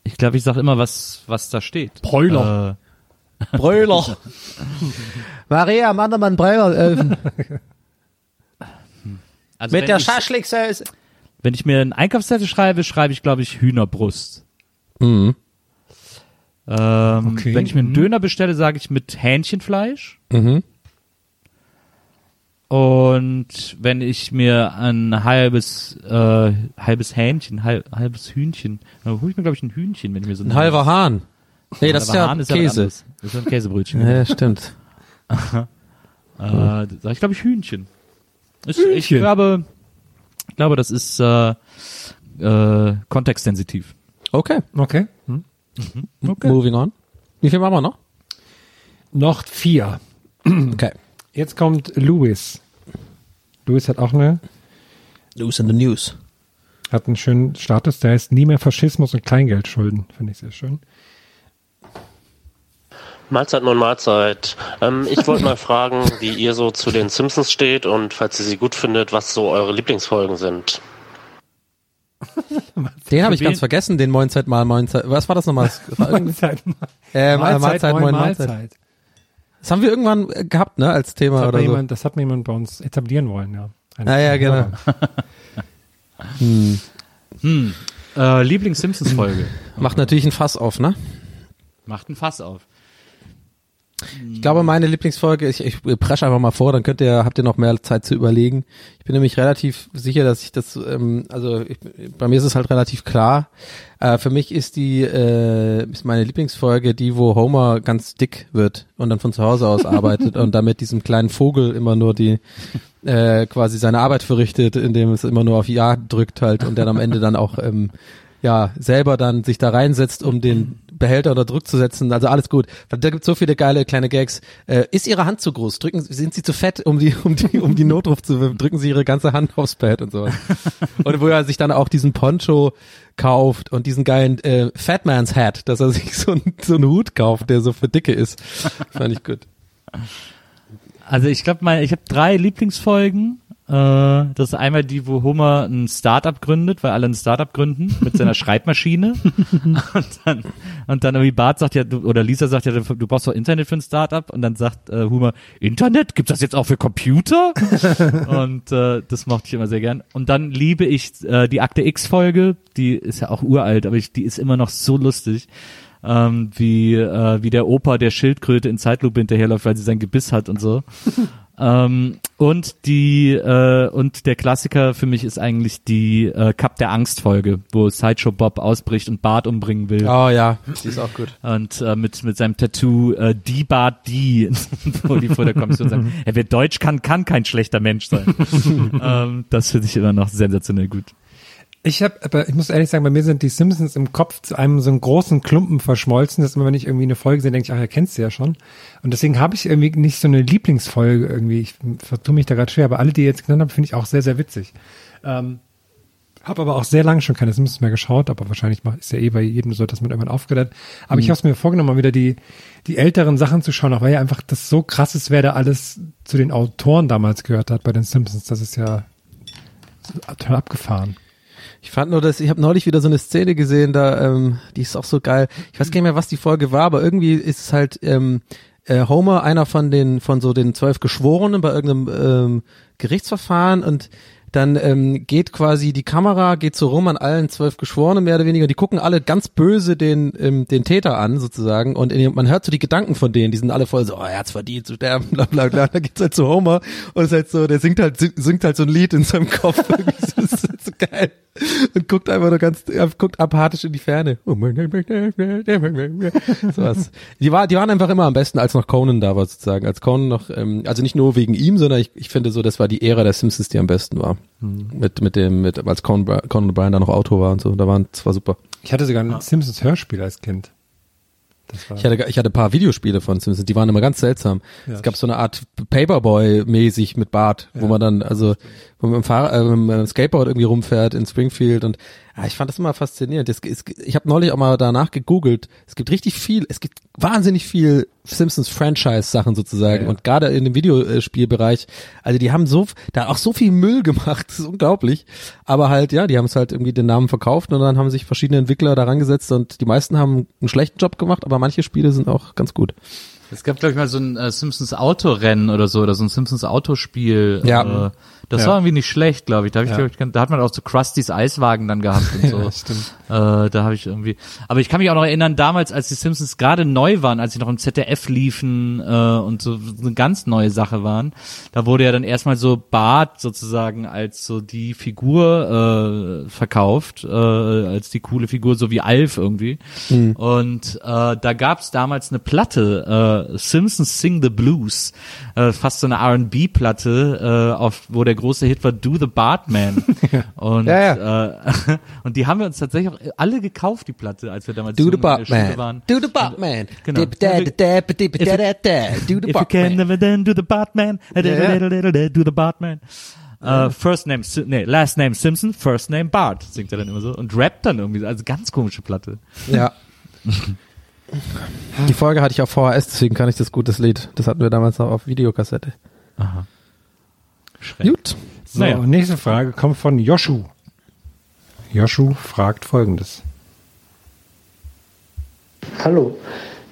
Ich glaube, ich sag immer, was, was da steht. Bräuler. Äh, Bröller. Maria Mannermann Bräuleröfen. also Mit der ich, Schaschliksoße. Wenn ich mir einen Einkaufszettel schreibe, schreibe ich, glaube ich, Hühnerbrust. Mhm. Ähm, Okay. Wenn ich mir einen Döner bestelle, sage ich mit Hähnchenfleisch. Mhm. Und wenn ich mir ein halbes, äh, halbes Hähnchen, halb, halbes Hühnchen, dann hole ich mir, glaube ich, ein Hühnchen, wenn ich mir so Ein halber Hahn. Nee, das ist halber ja Hahn ist Käse. anderes. Das ist ja ein Käsebrötchen. Ja, stimmt. Äh, sag ich, glaube ich, Hühnchen. Ich Hühnchen. glaube, ich glaube, das ist äh, äh, kontextsensitiv. Okay. Okay. Hm. Okay. Moving on. Wie viel machen wir noch? Noch vier. Okay. Jetzt kommt Louis. Louis hat auch eine, Loose in the news. hat einen schönen Status, der heißt nie mehr Faschismus und Kleingeldschulden. Finde ich sehr schön. Mahlzeit nun Mahlzeit. Ähm, ich wollte mal fragen, wie ihr so zu den Simpsons steht und falls ihr sie gut findet, was so eure Lieblingsfolgen sind. Den habe ich ganz vergessen, den Moinzeit mal Moinzeit. Was war das nochmal? Das war irgendwie- Mahlzeit, äh, Mahlzeit, Mahlzeit, moin, Mahlzeit. Das haben wir irgendwann äh, gehabt, ne, als Das Thema hat, oder so. jemand, das hat mir jemand bei uns etablieren wollen, ja. Ein- Ah, ja, genau. hm. Hm. Äh, Lieblings-Simpsons-Folge. Macht natürlich ein Fass auf, ne? Macht ein Fass auf. Ich glaube, meine Lieblingsfolge, ich, ich presche einfach mal vor, dann könnt ihr, habt ihr noch mehr Zeit zu überlegen. Ich bin nämlich relativ sicher, dass ich das, ähm, also ich, bei mir ist es halt relativ klar. Äh, für mich ist die, äh, ist meine Lieblingsfolge die, wo Homer ganz dick wird und dann von zu Hause aus arbeitet und damit diesem kleinen Vogel immer nur die, äh, quasi seine Arbeit verrichtet, indem es immer nur auf Ja drückt halt und dann am Ende dann auch ähm, ja selber dann sich da reinsetzt, um den Behälter unter Druck zu setzen. Also alles gut. Da gibt's so viele geile kleine Gags. Äh, ist Ihre Hand zu groß? Drücken, sind Sie zu fett, um die, um die, um die Notruf zu? Drücken Sie Ihre ganze Hand aufs Pad und sowas. und wo er sich dann auch diesen Poncho kauft und diesen geilen äh, Fatman's Hat, dass er sich so, ein, so einen Hut kauft, der so für Dicke ist. Fand ich gut. Also ich glaube, mein, ich habe drei Lieblingsfolgen. Äh, das ist einmal die, wo Homer ein Startup gründet, weil alle ein Startup gründen mit seiner Schreibmaschine. und dann und dann irgendwie Bart sagt ja, du, oder Lisa sagt ja, du, brauchst doch Internet für ein Startup. Und dann sagt äh, Homer, Internet? Gibt's das jetzt auch für Computer? und äh, das mochte ich immer sehr gern. Und dann liebe ich äh, die Akte X-Folge. Die ist ja auch uralt, aber ich, die ist immer noch so lustig ähm, wie, äh, wie der Opa der Schildkröte in Zeitlupe hinterherläuft, weil sie sein Gebiss hat und so. ähm, und die äh, und der Klassiker für mich ist eigentlich die äh, Cup der Angst Folge, wo Sideshow Bob ausbricht und Bart umbringen will. Oh ja, die ist auch gut. Und äh, mit mit seinem Tattoo äh, die Bart die, wo die vor der Kommission sagen, er wer Deutsch kann, kann kein schlechter Mensch sein. ähm, das finde ich immer noch sensationell gut. Ich habe, aber ich muss ehrlich sagen, bei mir sind die Simpsons im Kopf zu einem so einen großen Klumpen verschmolzen, dass immer, wenn ich irgendwie eine Folge sehe, denke ich, ach, er kennst du ja schon. Und deswegen habe ich irgendwie nicht so eine Lieblingsfolge irgendwie. Ich vertue mich da gerade schwer, aber alle, die ihr jetzt genannt habt, finde ich auch sehr, sehr witzig. Ähm, habe aber auch sehr lange schon keine Simpsons mehr geschaut, aber wahrscheinlich ist ja eh bei jedem so, dass man irgendwann aufgehört hat. Aber ich Mhm. habe es mir vorgenommen, mal wieder die, die älteren Sachen zu schauen, auch weil ja einfach das so krass ist, wer da alles zu den Autoren damals gehört hat bei den Simpsons. Das ist ja total abgefahren. Ich fand nur, dass ich habe neulich wieder so eine Szene gesehen, da ähm, die ist auch so geil. Ich weiß gar nicht mehr, was die Folge war, aber irgendwie ist es halt ähm, äh, Homer einer von den von so den zwölf Geschworenen bei irgendeinem ähm, Gerichtsverfahren und dann ähm, geht quasi die Kamera geht so rum an allen zwölf Geschworenen mehr oder weniger. Die gucken alle ganz böse den ähm, den Täter an sozusagen und in, man hört so die Gedanken von denen. Die sind alle voll so, oh, er hat's verdient zu sterben, bla bla bla. Da geht's halt zu Homer und es ist halt so, der singt halt singt halt so ein Lied in seinem Kopf. Das ist so geil und guckt einfach nur ganz, guckt apathisch in die Ferne. so was. Die, war, die waren einfach immer am besten, als noch Conan da war sozusagen. Als Conan noch, ähm, also nicht nur wegen ihm, sondern ich, ich finde so, das war die Ära der Simpsons, die am besten war. Mit, mit dem, mit, als Conan, Conan O'Brien da noch Autor war und so, da waren, das war super. Ich hatte sogar ein Simpsons Hörspiel als Kind. Ich hatte, ich hatte ein paar Videospiele von Simpsons, die waren immer ganz seltsam. Ja, es gab so eine Art Paperboy-mäßig mit Bart, wo Ja. man dann, also, wo man dem, Fahrrad, äh, mit dem Skateboard irgendwie rumfährt in Springfield und Ja, ich fand das immer faszinierend. Es, es, ich habe neulich auch mal danach gegoogelt. Es gibt richtig viel, es gibt wahnsinnig viel Simpsons Franchise Sachen sozusagen Ja, ja. und gerade in dem Videospielbereich, also die haben so da auch so viel Müll gemacht, das ist unglaublich. Aber halt ja, die haben es halt irgendwie den Namen verkauft und dann haben sich verschiedene Entwickler daran gesetzt und die meisten haben einen schlechten Job gemacht, aber manche Spiele sind auch ganz gut. Es gab, glaube ich, mal so ein äh, Simpsons Autorennen oder so, oder so ein Simpsons Autospiel. Ja. Äh, das Ja. war irgendwie nicht schlecht, glaube ich. Da, hab ich, Ja. glaub ich, da hat man auch so Krustys Eiswagen dann gehabt und so. Ja, stimmt. Äh, da habe ich irgendwie. Aber ich kann mich auch noch erinnern, damals, als die Simpsons gerade neu waren, als sie noch im ZDF liefen äh, und so eine ganz neue Sache waren, da wurde ja dann erstmal so Bart sozusagen als so die Figur äh, verkauft, äh, als die coole Figur, so wie Alf irgendwie. Mhm. Und äh, da gab's damals eine Platte, äh, Simpsons Sing the Blues, äh, fast so eine R&B-Platte, äh, auf wo der große Hit war Do the Bartman. Und Ja, Äh, und die haben wir uns tatsächlich auch alle gekauft, die Platte, als wir damals Do the Bartman. waren. Do the Bartman. Genau. Dip, da, da, da, dip, dip, da, da, da. Do the If you can Bartman. do the Bartman, Ja, ja. do the Bartman. Uh, first name, nee, last name Simpson, first name Bart, singt er dann immer so und rappt dann irgendwie, so. also ganz komische Platte. Ja. Die Folge hatte ich auf VHS, deswegen kann ich das gut, das Lied. Das hatten wir damals noch auf Videokassette. Aha. Gut. So, Naja. nächste Frage kommt von Joshu. Joshu fragt folgendes. Hallo,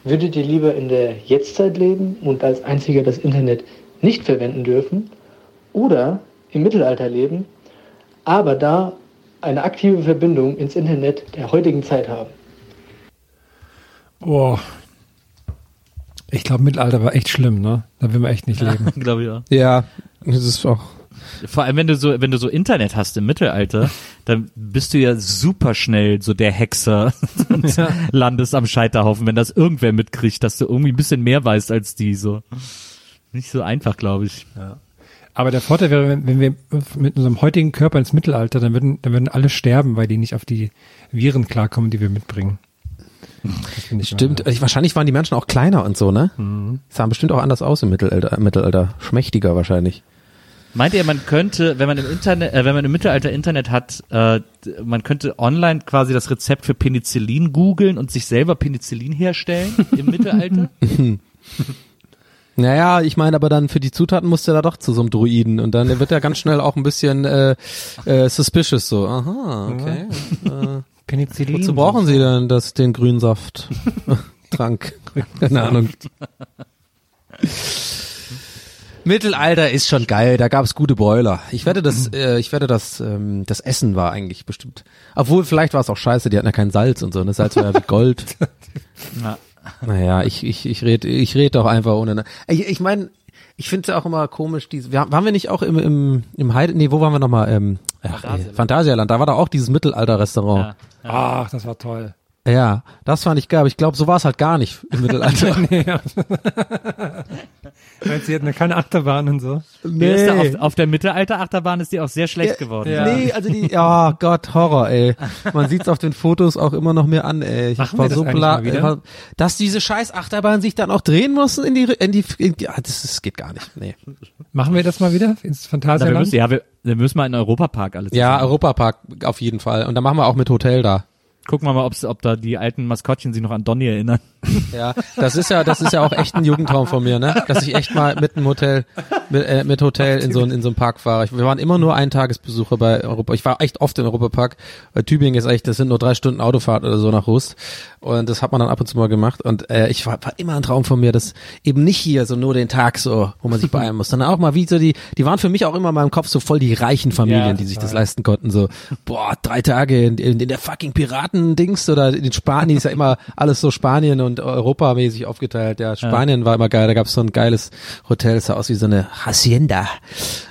würdet ihr lieber in der Jetztzeit leben und als einziger das Internet nicht verwenden dürfen oder im Mittelalter leben, aber da eine aktive Verbindung ins Internet der heutigen Zeit haben? Boah. Ich glaube, Mittelalter war echt schlimm, ne? Da will man echt nicht leben. Glaube ich auch. Ja, das ist auch. Vor allem, wenn du so, wenn du so Internet hast im Mittelalter, dann bist du ja super schnell so der Hexer und landest am Scheiterhaufen, wenn das irgendwer mitkriegt, dass du irgendwie ein bisschen mehr weißt als die, so. Nicht so einfach, glaube ich. Ja. Aber der Vorteil wäre, wenn, wenn wir mit unserem heutigen Körper ins Mittelalter, dann würden, dann würden alle sterben, weil die nicht auf die Viren klarkommen, die wir mitbringen. Das finde ich Stimmt, ich, wahrscheinlich waren die Menschen auch kleiner und so, ne? Mhm. Sahen bestimmt auch anders aus im Mittelalter. Mittelalter. Schmächtiger wahrscheinlich. Meint ihr, man könnte, wenn man im Internet, äh, wenn man im Mittelalter Internet hat, äh, man könnte online quasi das Rezept für Penicillin googeln und sich selber Penicillin herstellen im Mittelalter? Naja, ich meine, aber dann für die Zutaten musst du da doch zu so einem Druiden und dann wird er ganz schnell auch ein bisschen äh, äh, suspicious so. Aha, okay. Äh, Penicillin. wozu brauchen Sie denn das, den Grünsaft? Trank. Keine Ahnung. Mittelalter ist schon geil, da gab's gute Broiler. Ich wette, das, äh, ich wette, das, ähm, das Essen war eigentlich bestimmt. Obwohl, vielleicht war es auch scheiße, die hatten ja kein Salz und so, ne? Salz war ja wie Gold. Ja. Naja, ich, ich, ich red, ich red doch einfach ohne. Ne? Ich, ich meine, ich finde es ja auch immer komisch, diese, wir, haben- waren wir nicht auch im, im, im Heide, nee, wo waren wir nochmal? Ähm, ach, Phantasialand. Phantasialand, da war doch auch dieses Mittelalter-Restaurant. Ach, das war toll. Ja. das fand ich geil, aber ich glaube, so war es halt gar nicht im Mittelalter. nee, ja. Weil sie hatten ja keine Achterbahn und so. Die ist da auf, auf der Mittelalter-Achterbahn ist die auch sehr schlecht geworden. Nee, also die, ja Gott, Horror, ey. Man sieht's auf den Fotos auch immer noch mehr an, ey. Ich Machen war wir das so wieder? war, dass diese scheiß Achterbahn sich dann auch drehen muss in die, in die, in die ah, das, das geht gar nicht, nee. Machen wir das mal wieder ins Phantasialand? ja, wir, wir müssen mal in den Europapark alles Ja. Europapark auf jeden Fall. Und dann machen wir auch mit Hotel da. Gucken wir mal, ob da die alten Maskottchen sich noch an Donny erinnern. Ja, das ist ja, das ist ja auch echt ein Jugendtraum von mir, ne? Dass ich echt mal mit einem Hotel, mit, äh, mit Hotel in so, ein- in so einem Park fahre. Ich, wir waren immer nur Eintagesbesucher bei Europa. Ich war echt oft im Europapark. Weil Tübingen ist echt, das sind nur drei Stunden Autofahrt oder so nach Rust. Und das hat man dann ab und zu mal gemacht. Und äh, ich war, war immer ein Traum von mir, dass eben nicht hier so nur den Tag so, wo man sich beeilen muss, sondern auch mal wie so die, die waren für mich auch immer in meinem Kopf so voll die reichen Familien, Ja, die sich das leisten konnten. So, boah, drei Tage in, in, in der fucking Piratendings oder in Spanien ist ja immer alles so Spanien und Europamäßig aufgeteilt. Ja, Spanien war immer geil. Da gab es so ein geiles Hotel, das sah aus wie so eine Hacienda.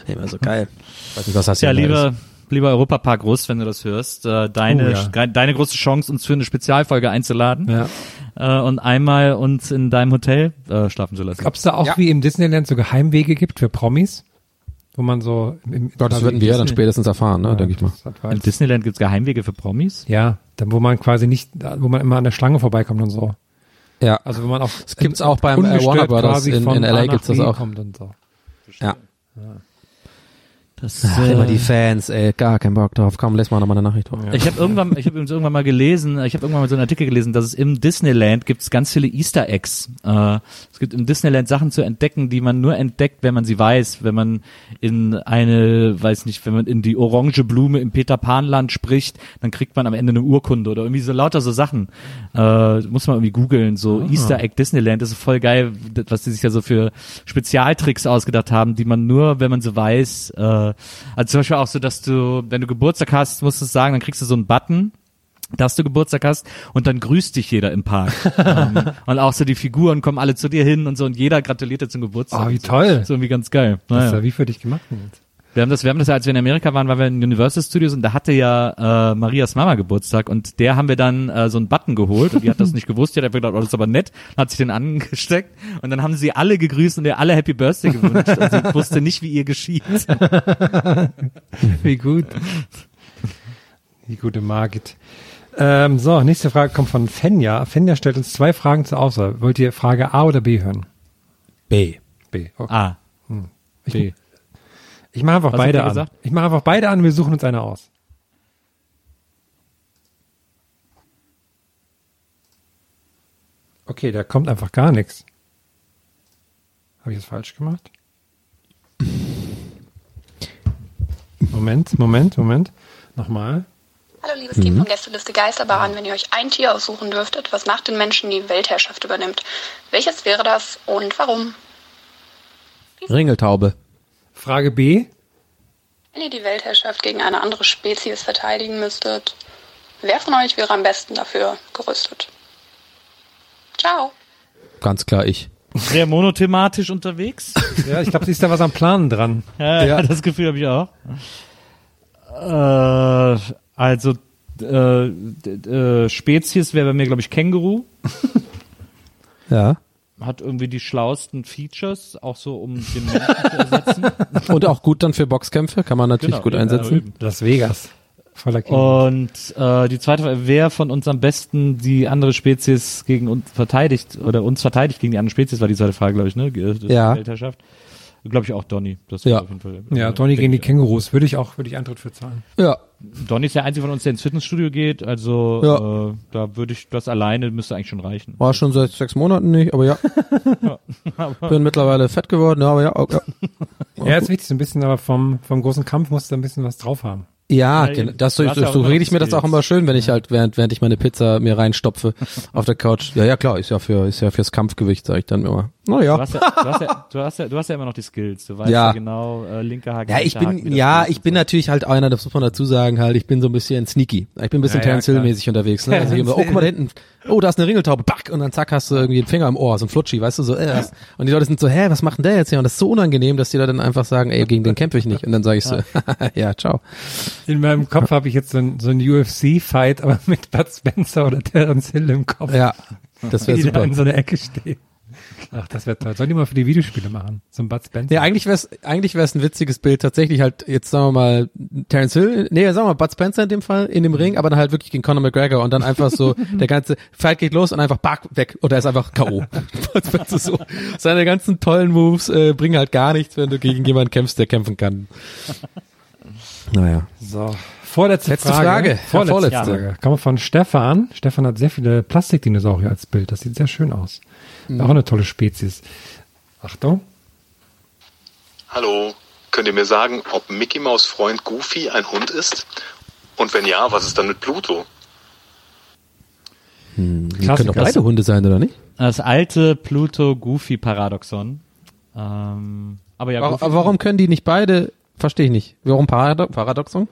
Immer so geil. Weiß nicht, was Ja, Hacienda lieber, ist. lieber Europapark Rust, wenn du das hörst, äh, deine, Oh, ja. deine große Chance, uns für eine Spezialfolge einzuladen Ja. äh, und einmal uns in deinem Hotel äh, schlafen zu lassen. Ob es da auch Ja. wie im Disneyland so Geheimwege gibt für Promis? Wo man so im, Gott, das würden wir ja dann spätestens erfahren, ne, Ja, denke ich mal. Im Disneyland gibt's Geheimwege für Promis? Ja, dann wo man quasi nicht, wo man immer an der Schlange vorbeikommt und so. Ja, Also wo man auch Das gibt's auch beim, äh, Warner Brothers in- in LA gibt's das auch. Kommt und so. ja. Das, Ach, äh, immer die Fans, ey, gar keinen Bock drauf. Komm, lass mal noch mal eine Nachricht hoch. Ich habe irgendwann, ich habe übrigens irgendwann mal gelesen, ich habe irgendwann mal so einen Artikel gelesen, dass es im Disneyland gibt es ganz viele Easter Eggs. Äh, es gibt im Disneyland Sachen zu entdecken, die man nur entdeckt, wenn man sie weiß, wenn man in eine, weiß nicht, wenn man in die orange Blume im Peter Pan Land spricht, dann kriegt man am Ende eine Urkunde oder irgendwie so lauter so Sachen. Äh, muss man irgendwie googeln, so Ah. Easter Egg Disneyland, das ist voll geil, was die sich ja so für Spezialtricks ausgedacht haben, die man nur, wenn man sie weiß, äh, also zum Beispiel auch so, dass du, wenn du Geburtstag hast, musst du es sagen, dann kriegst du so einen Button, dass du Geburtstag hast und dann grüßt dich jeder im Park. ähm, und auch so die Figuren kommen alle zu dir hin und so und jeder gratuliert dir zum Geburtstag. Ah, wie so. toll. Das ist irgendwie ganz geil. Das ist Naja. ja wie für dich gemacht. Nils. Wir haben das, wir haben das ja, als wir in Amerika waren, waren wir in Universal Studios und da hatte ja äh, Marias Mama Geburtstag und der haben wir dann äh, so einen Button geholt und die hat das nicht gewusst, die hat einfach gedacht, oh, das ist aber nett, hat sich den angesteckt und dann haben sie alle gegrüßt und ihr alle Happy Birthday gewünscht und sie wusste nicht, wie ihr geschieht. Wie gut. Die gute Margit. Ähm, so, nächste Frage kommt von Fenja. Fenja stellt uns zwei Fragen zur Auswahl. Wollt ihr Frage A oder B hören? B. B. Okay. A. Hm. Ich, B. ich mache einfach Was beide an. Ich mache einfach beide an und wir suchen uns eine aus. Okay, da kommt einfach gar nichts. Habe ich das falsch gemacht? Moment, Moment, Moment. Nochmal. Hallo liebes Team Mhm. von Gästeliste Geisterbahn, wenn ihr euch ein Tier aussuchen dürftet, was nach den Menschen die Weltherrschaft übernimmt, welches wäre das und warum? Ringeltaube. Frage B. Wenn ihr die Weltherrschaft gegen eine andere Spezies verteidigen müsstet, wer von euch wäre am besten dafür gerüstet? Ciao. Ganz klar ich. Sehr monothematisch unterwegs. Ja, ich glaube, sie ist da was am Planen dran. Ja, Ja. das Gefühl habe ich auch. Äh, also äh, äh, Spezies wäre bei mir, glaube ich, Känguru. Ja. Hat irgendwie die schlauesten Features, auch so um den Menschen zu ersetzen. Und auch gut dann für Boxkämpfe, kann man natürlich Genau, gut ja, einsetzen. Las Vegas. Voller Kinder. Und äh, die zweite Frage, wer von uns am besten die andere Spezies gegen uns verteidigt oder uns verteidigt gegen die andere Spezies, war die zweite Frage, glaube ich, ne? Das Ja. Weltherrschaft. Glaube ich auch Donny. Das Ja. auf jeden Fall, Ja, Donny gegen die. Kängurus. Würde ich auch, würde ich Eintritt für zahlen. Ja. Donny ist der einzige von uns, der ins Fitnessstudio geht, also Ja. äh, da würde ich das alleine müsste eigentlich schon reichen. War schon seit sechs Monaten nicht, aber ja. Bin mittlerweile fett geworden, ja, aber ja. auch- ja. Ja, ist wichtig, so ein bisschen, aber vom, vom großen Kampf musst du ein bisschen was drauf haben. Ja, Ja, gen- eben. das so, so, ja so rede ich mir das auch immer schön, wenn ich halt während während ich meine Pizza mir reinstopfe auf der Couch. Ja, ja klar, ist ja für ist ja fürs Kampfgewicht, sage ich dann immer. Na Du ja. hast ja, du hast ja, du hast ja, du hast ja immer noch die Skills. Du weißt ja, Ja. genau, äh, linker Haken. Ja, ich Haken, bin das ja, ich bin natürlich halt einer, das muss man dazu sagen, halt, ich bin so ein bisschen sneaky. Ich bin ein bisschen Ja, Terence Hill klar. mäßig unterwegs, ne? Also oh, guck mal da hinten. Oh, da ist eine Ringeltaube, back und dann zack hast du irgendwie einen Finger im Ohr, so ein Flutschi, weißt du so. Äh, und die Leute sind so, hä, was macht denn der jetzt hier? Und das ist so unangenehm, dass die Leute dann einfach sagen, ey, gegen den kämpfe ich nicht und dann sage ich so, ja, ciao. In meinem Kopf habe ich jetzt so ein, so ein UFC-Fight, aber mit Bud Spencer oder Terence Hill im Kopf. Ja, das wäre die da super. in so einer Ecke stehen. Ach, das wäre toll. Sollen die mal für die Videospiele machen? So ein Bud Spencer. Ja, eigentlich wär's, eigentlich wär's ein witziges Bild. Tatsächlich halt, jetzt sagen wir mal, Terence Hill, nee, sagen wir mal Bud Spencer in dem Fall, in dem Ring, aber dann halt wirklich gegen Conor McGregor und dann einfach so, der ganze Fight geht los und einfach back, weg. Oder er ist einfach K.O. Bud Spencer so. Seine ganzen tollen Moves äh, bringen halt gar nichts, wenn du gegen jemanden kämpfst, der kämpfen kann. Naja. So. Vorletzte Letzte Frage. Frage. Ja, Vorletzte vorletzte. Frage. Kommt von Stefan. Stefan hat sehr viele Plastikdinosaurier als Bild. Das sieht sehr schön aus. Mhm. Auch eine tolle Spezies. Achtung. Hallo, könnt ihr mir sagen, ob Mickey Maus Freund Goofy ein Hund ist? Und wenn ja, was ist dann mit Pluto? Hm, können doch beide Hunde sein, oder nicht? Das alte Pluto-Goofy-Paradoxon. Ähm, aber ja, Warum, Goofy, aber warum können die nicht beide? Verstehe ich nicht. Warum Parado Paradoxon?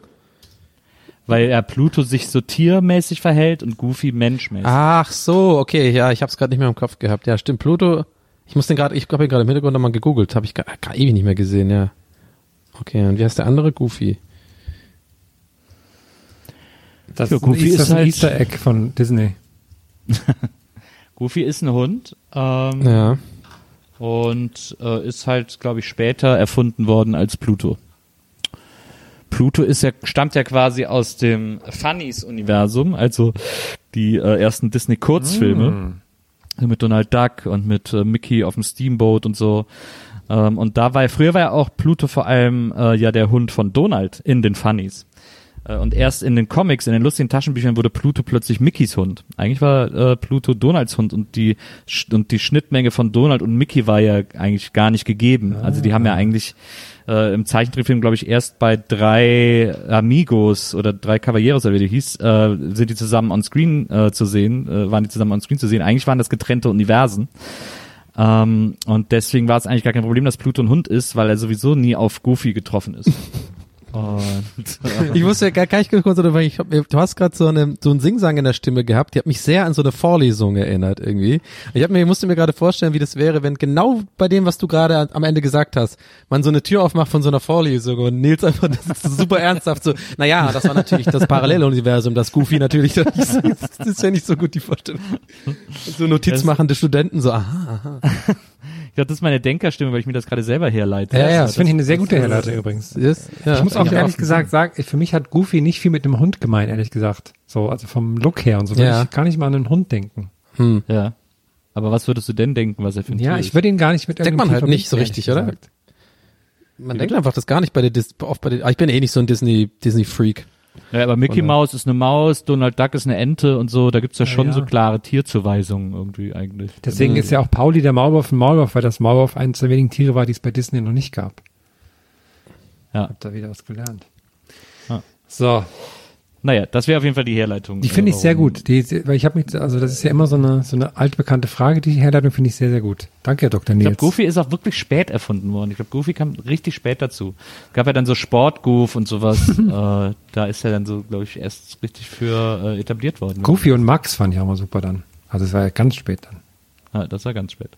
weil er Pluto sich so tiermäßig verhält und Goofy menschmäßig. Ach so, okay, ja, ich habe es gerade nicht mehr im Kopf gehabt. Ja, stimmt. Pluto. Ich muss den gerade, ich habe ihn gerade im Hintergrund nochmal gegoogelt, habe ich gar gar ewig nicht mehr gesehen, ja. Okay, und wie heißt der andere? Goofy. Das Ja, ist, ein Goofy Easter, ist halt- Easter Egg von Disney. Goofy ist ein Hund. Ähm, Ja. Und äh, ist halt, glaube ich, später erfunden worden als Pluto. Pluto ist ja, stammt ja quasi aus dem Funnies-Universum, also die äh, ersten Disney-Kurzfilme Mm. mit Donald Duck und mit äh, Mickey auf dem Steamboat und so. Ähm, und da war früher war ja auch Pluto vor allem äh, ja der Hund von Donald in den Funnies. Äh, Und erst in den Comics, in den lustigen Taschenbüchern wurde Pluto plötzlich Mickeys Hund. Eigentlich war äh, Pluto Donalds Hund und die und die Schnittmenge von Donald und Mickey war ja eigentlich gar nicht gegeben. Also die haben ja eigentlich äh, im Zeichentrickfilm, glaube ich, erst bei drei Amigos oder drei Caballeros oder wie die hieß, äh, sind die zusammen on Screen äh, zu sehen, äh, waren die zusammen on Screen zu sehen. Eigentlich waren das getrennte Universen. Ähm, und deswegen war es eigentlich gar kein Problem, dass Pluto ein Hund ist, weil er sowieso nie auf Goofy getroffen ist. Und, Ich wusste gar, gar nicht kurz, oder weil ich hab, du hast gerade so eine so einen Singsang in der Stimme gehabt, die hat mich sehr an so eine Vorlesung erinnert irgendwie. Ich hab mir ich musste mir gerade vorstellen, wie das wäre, wenn genau bei dem, was du gerade am Ende gesagt hast, man so eine Tür aufmacht von so einer Vorlesung und Nils einfach das ist super ernsthaft so, naja, das war natürlich das Paralleluniversum, das Goofy natürlich, das ist, das ist ja nicht so gut die Vorstellung. So notizmachende Studenten so, aha, aha. Ich glaube, das ist meine Denkerstimme, weil ich mir das gerade selber herleite. Ja, ja, das finde ich eine sehr gute das- Herleitung übrigens. Ist, ja, ich muss auch ich ehrlich auch. gesagt sagen, für mich hat Goofy nicht viel mit einem Hund gemein, ehrlich gesagt. So, also vom Look her und so würde Ja. ich gar nicht mal an einen Hund denken. Hm. Ja. Aber was würdest du denn denken, was er für ein Ja, Tier ich würde ihn gar nicht mit Denkt man halt Tier nicht so richtig, oder? gesagt. Man denkt einfach das gar nicht bei der Dis oft bei der, ah, ich bin eh nicht so ein Disney Disney Freak. Ja, aber Mickey Mouse ist eine Maus, Donald Duck ist eine Ente und so, da gibt's ja Ja, schon ja. so klare Tierzuweisungen irgendwie eigentlich. Deswegen ist ja auch Pauli der Maulwurf ein Maulwurf, weil das Maulwurf eines der wenigen Tiere war, die es bei Disney noch nicht gab. Ja. Hab da wieder was gelernt. Ja. So, Naja, das wäre auf jeden Fall die Herleitung. die finde ich äh, sehr gut. Die, weil ich habe mich, also das ist ja immer so eine so eine altbekannte Frage. Die Herleitung finde ich sehr sehr gut. Danke, Herr Dr. Ich Nils. glaube, Goofy ist auch wirklich spät erfunden worden. Ich glaube, Goofy kam richtig spät dazu. Gab ja dann so Sportgoof und sowas. äh, da ist er dann so, glaube ich, erst richtig für äh, etabliert worden. Goofy und Max fand ich auch mal super dann. Also es war ja ganz spät dann. Ja, das war ganz spät.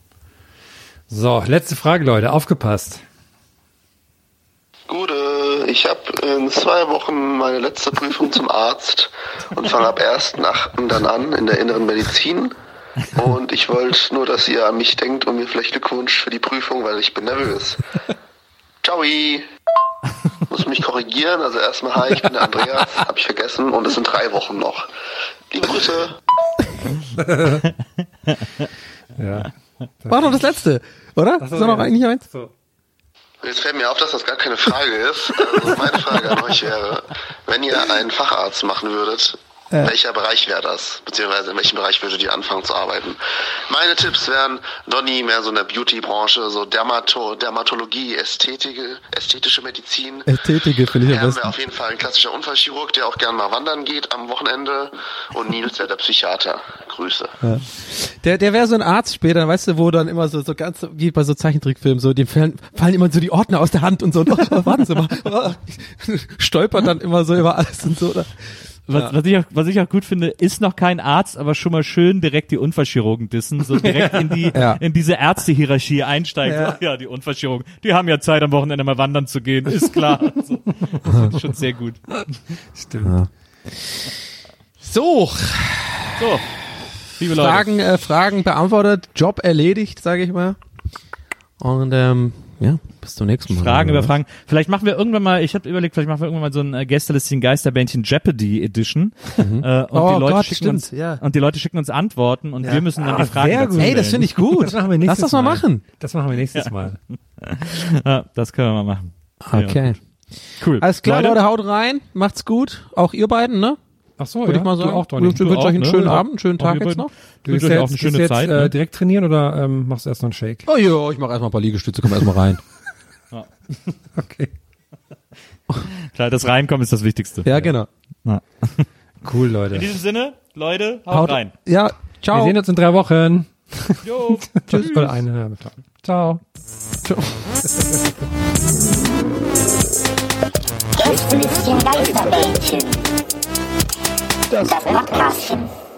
So, letzte Frage, Leute. Aufgepasst. Gute, ich habe in zwei Wochen meine letzte Prüfung zum Arzt und fange ab 1.8. dann an in der inneren Medizin. Und ich wollte nur, dass ihr an mich denkt und mir vielleicht Glückwunsch für die Prüfung, weil ich bin nervös. Ciao. Muss mich korrigieren. Also erstmal hi, ich bin der Andreas, habe ich vergessen und es sind drei Wochen noch. Liebe Grüße. Ja. War doch das letzte, oder? So, ist doch noch ja. eigentlich eins? So. Jetzt fällt mir auf, dass das gar keine Frage ist. Also meine Frage an euch wäre, wenn ihr einen Facharzt machen würdet, Ja. welcher Bereich wäre das? Beziehungsweise in welchem Bereich würdet ihr anfangen zu arbeiten? Meine Tipps wären, Donny mehr so in der Beauty-Branche, so Dermato Dermatologie, Ästhetik, ästhetische Medizin. Ästhetik finde ich am besten. wäre auf jeden Fall ein klassischer Unfallchirurg, der auch gern mal wandern geht am Wochenende. Und Nils wäre der Psychiater. Grüße. Ja. Der, der wäre so ein Arzt später, weißt du, wo dann immer so, so ganz, wie bei so Zeichentrickfilmen, so, dem fallen, fallen immer so die Ordner aus der Hand und so, und, oh, warten Sie mal, oh, stolpert dann immer so über alles und so, oder? Was, Ja. was, ich auch, was ich auch gut finde, ist noch kein Arzt, aber schon mal schön direkt die Unfallchirurgen dissen, so direkt in die Ja. in diese Ärztehierarchie einsteigen. Ja. Ja, die Unfallchirurgen, die haben ja Zeit am Wochenende mal wandern zu gehen, ist klar. so. Das finde ich schon sehr gut. Stimmt. So, So, liebe Leute. Fragen, äh, Fragen beantwortet, Job erledigt, sage ich mal. Und ähm, ja, bis zum nächsten Mal. Fragen über? Fragen. Vielleicht machen wir irgendwann mal, ich habe überlegt, vielleicht machen wir irgendwann mal so ein äh, Gästelistchen Geisterbändchen Jeopardy Edition. Äh, und Oh die Leute Gott, schicken stimmt, uns ja. und die Leute schicken uns Antworten und wir müssen dann Ah, die Fragen sehr dazu gut. Ey, das finde ich gut. Das machen wir Lass nächstes das mal machen. Das machen wir nächstes Mal. Ja, das können wir mal machen. Okay. Cool. Alles klar, Leute? Leute, haut rein, macht's gut. Auch ihr beiden, ne? Ach so, Würde ja. ich mal sagen. Du auch, Ich Donny. wünsche Du euch auch, einen ne? schönen Ja. Abend, einen schönen Auch Tag jetzt noch. Du Wünsche willst euch jetzt, auch eine schöne jetzt, Zeit, Äh, ne? direkt trainieren oder ähm, machst du erst noch einen Shake? Oh ja, ich mache erstmal ein paar Liegestütze, komm erstmal rein. Okay. Klar, das Reinkommen ist das Wichtigste. Ja, genau. Ja. Cool, Leute. In diesem Sinne, Leute, haut, rein. Ja, Wir ciao. sehen uns in drei Wochen. Jo. Tschüss. Oder eine. ja, Ciao. Gästelistchen Geisterbällchen. Das Podcastchen.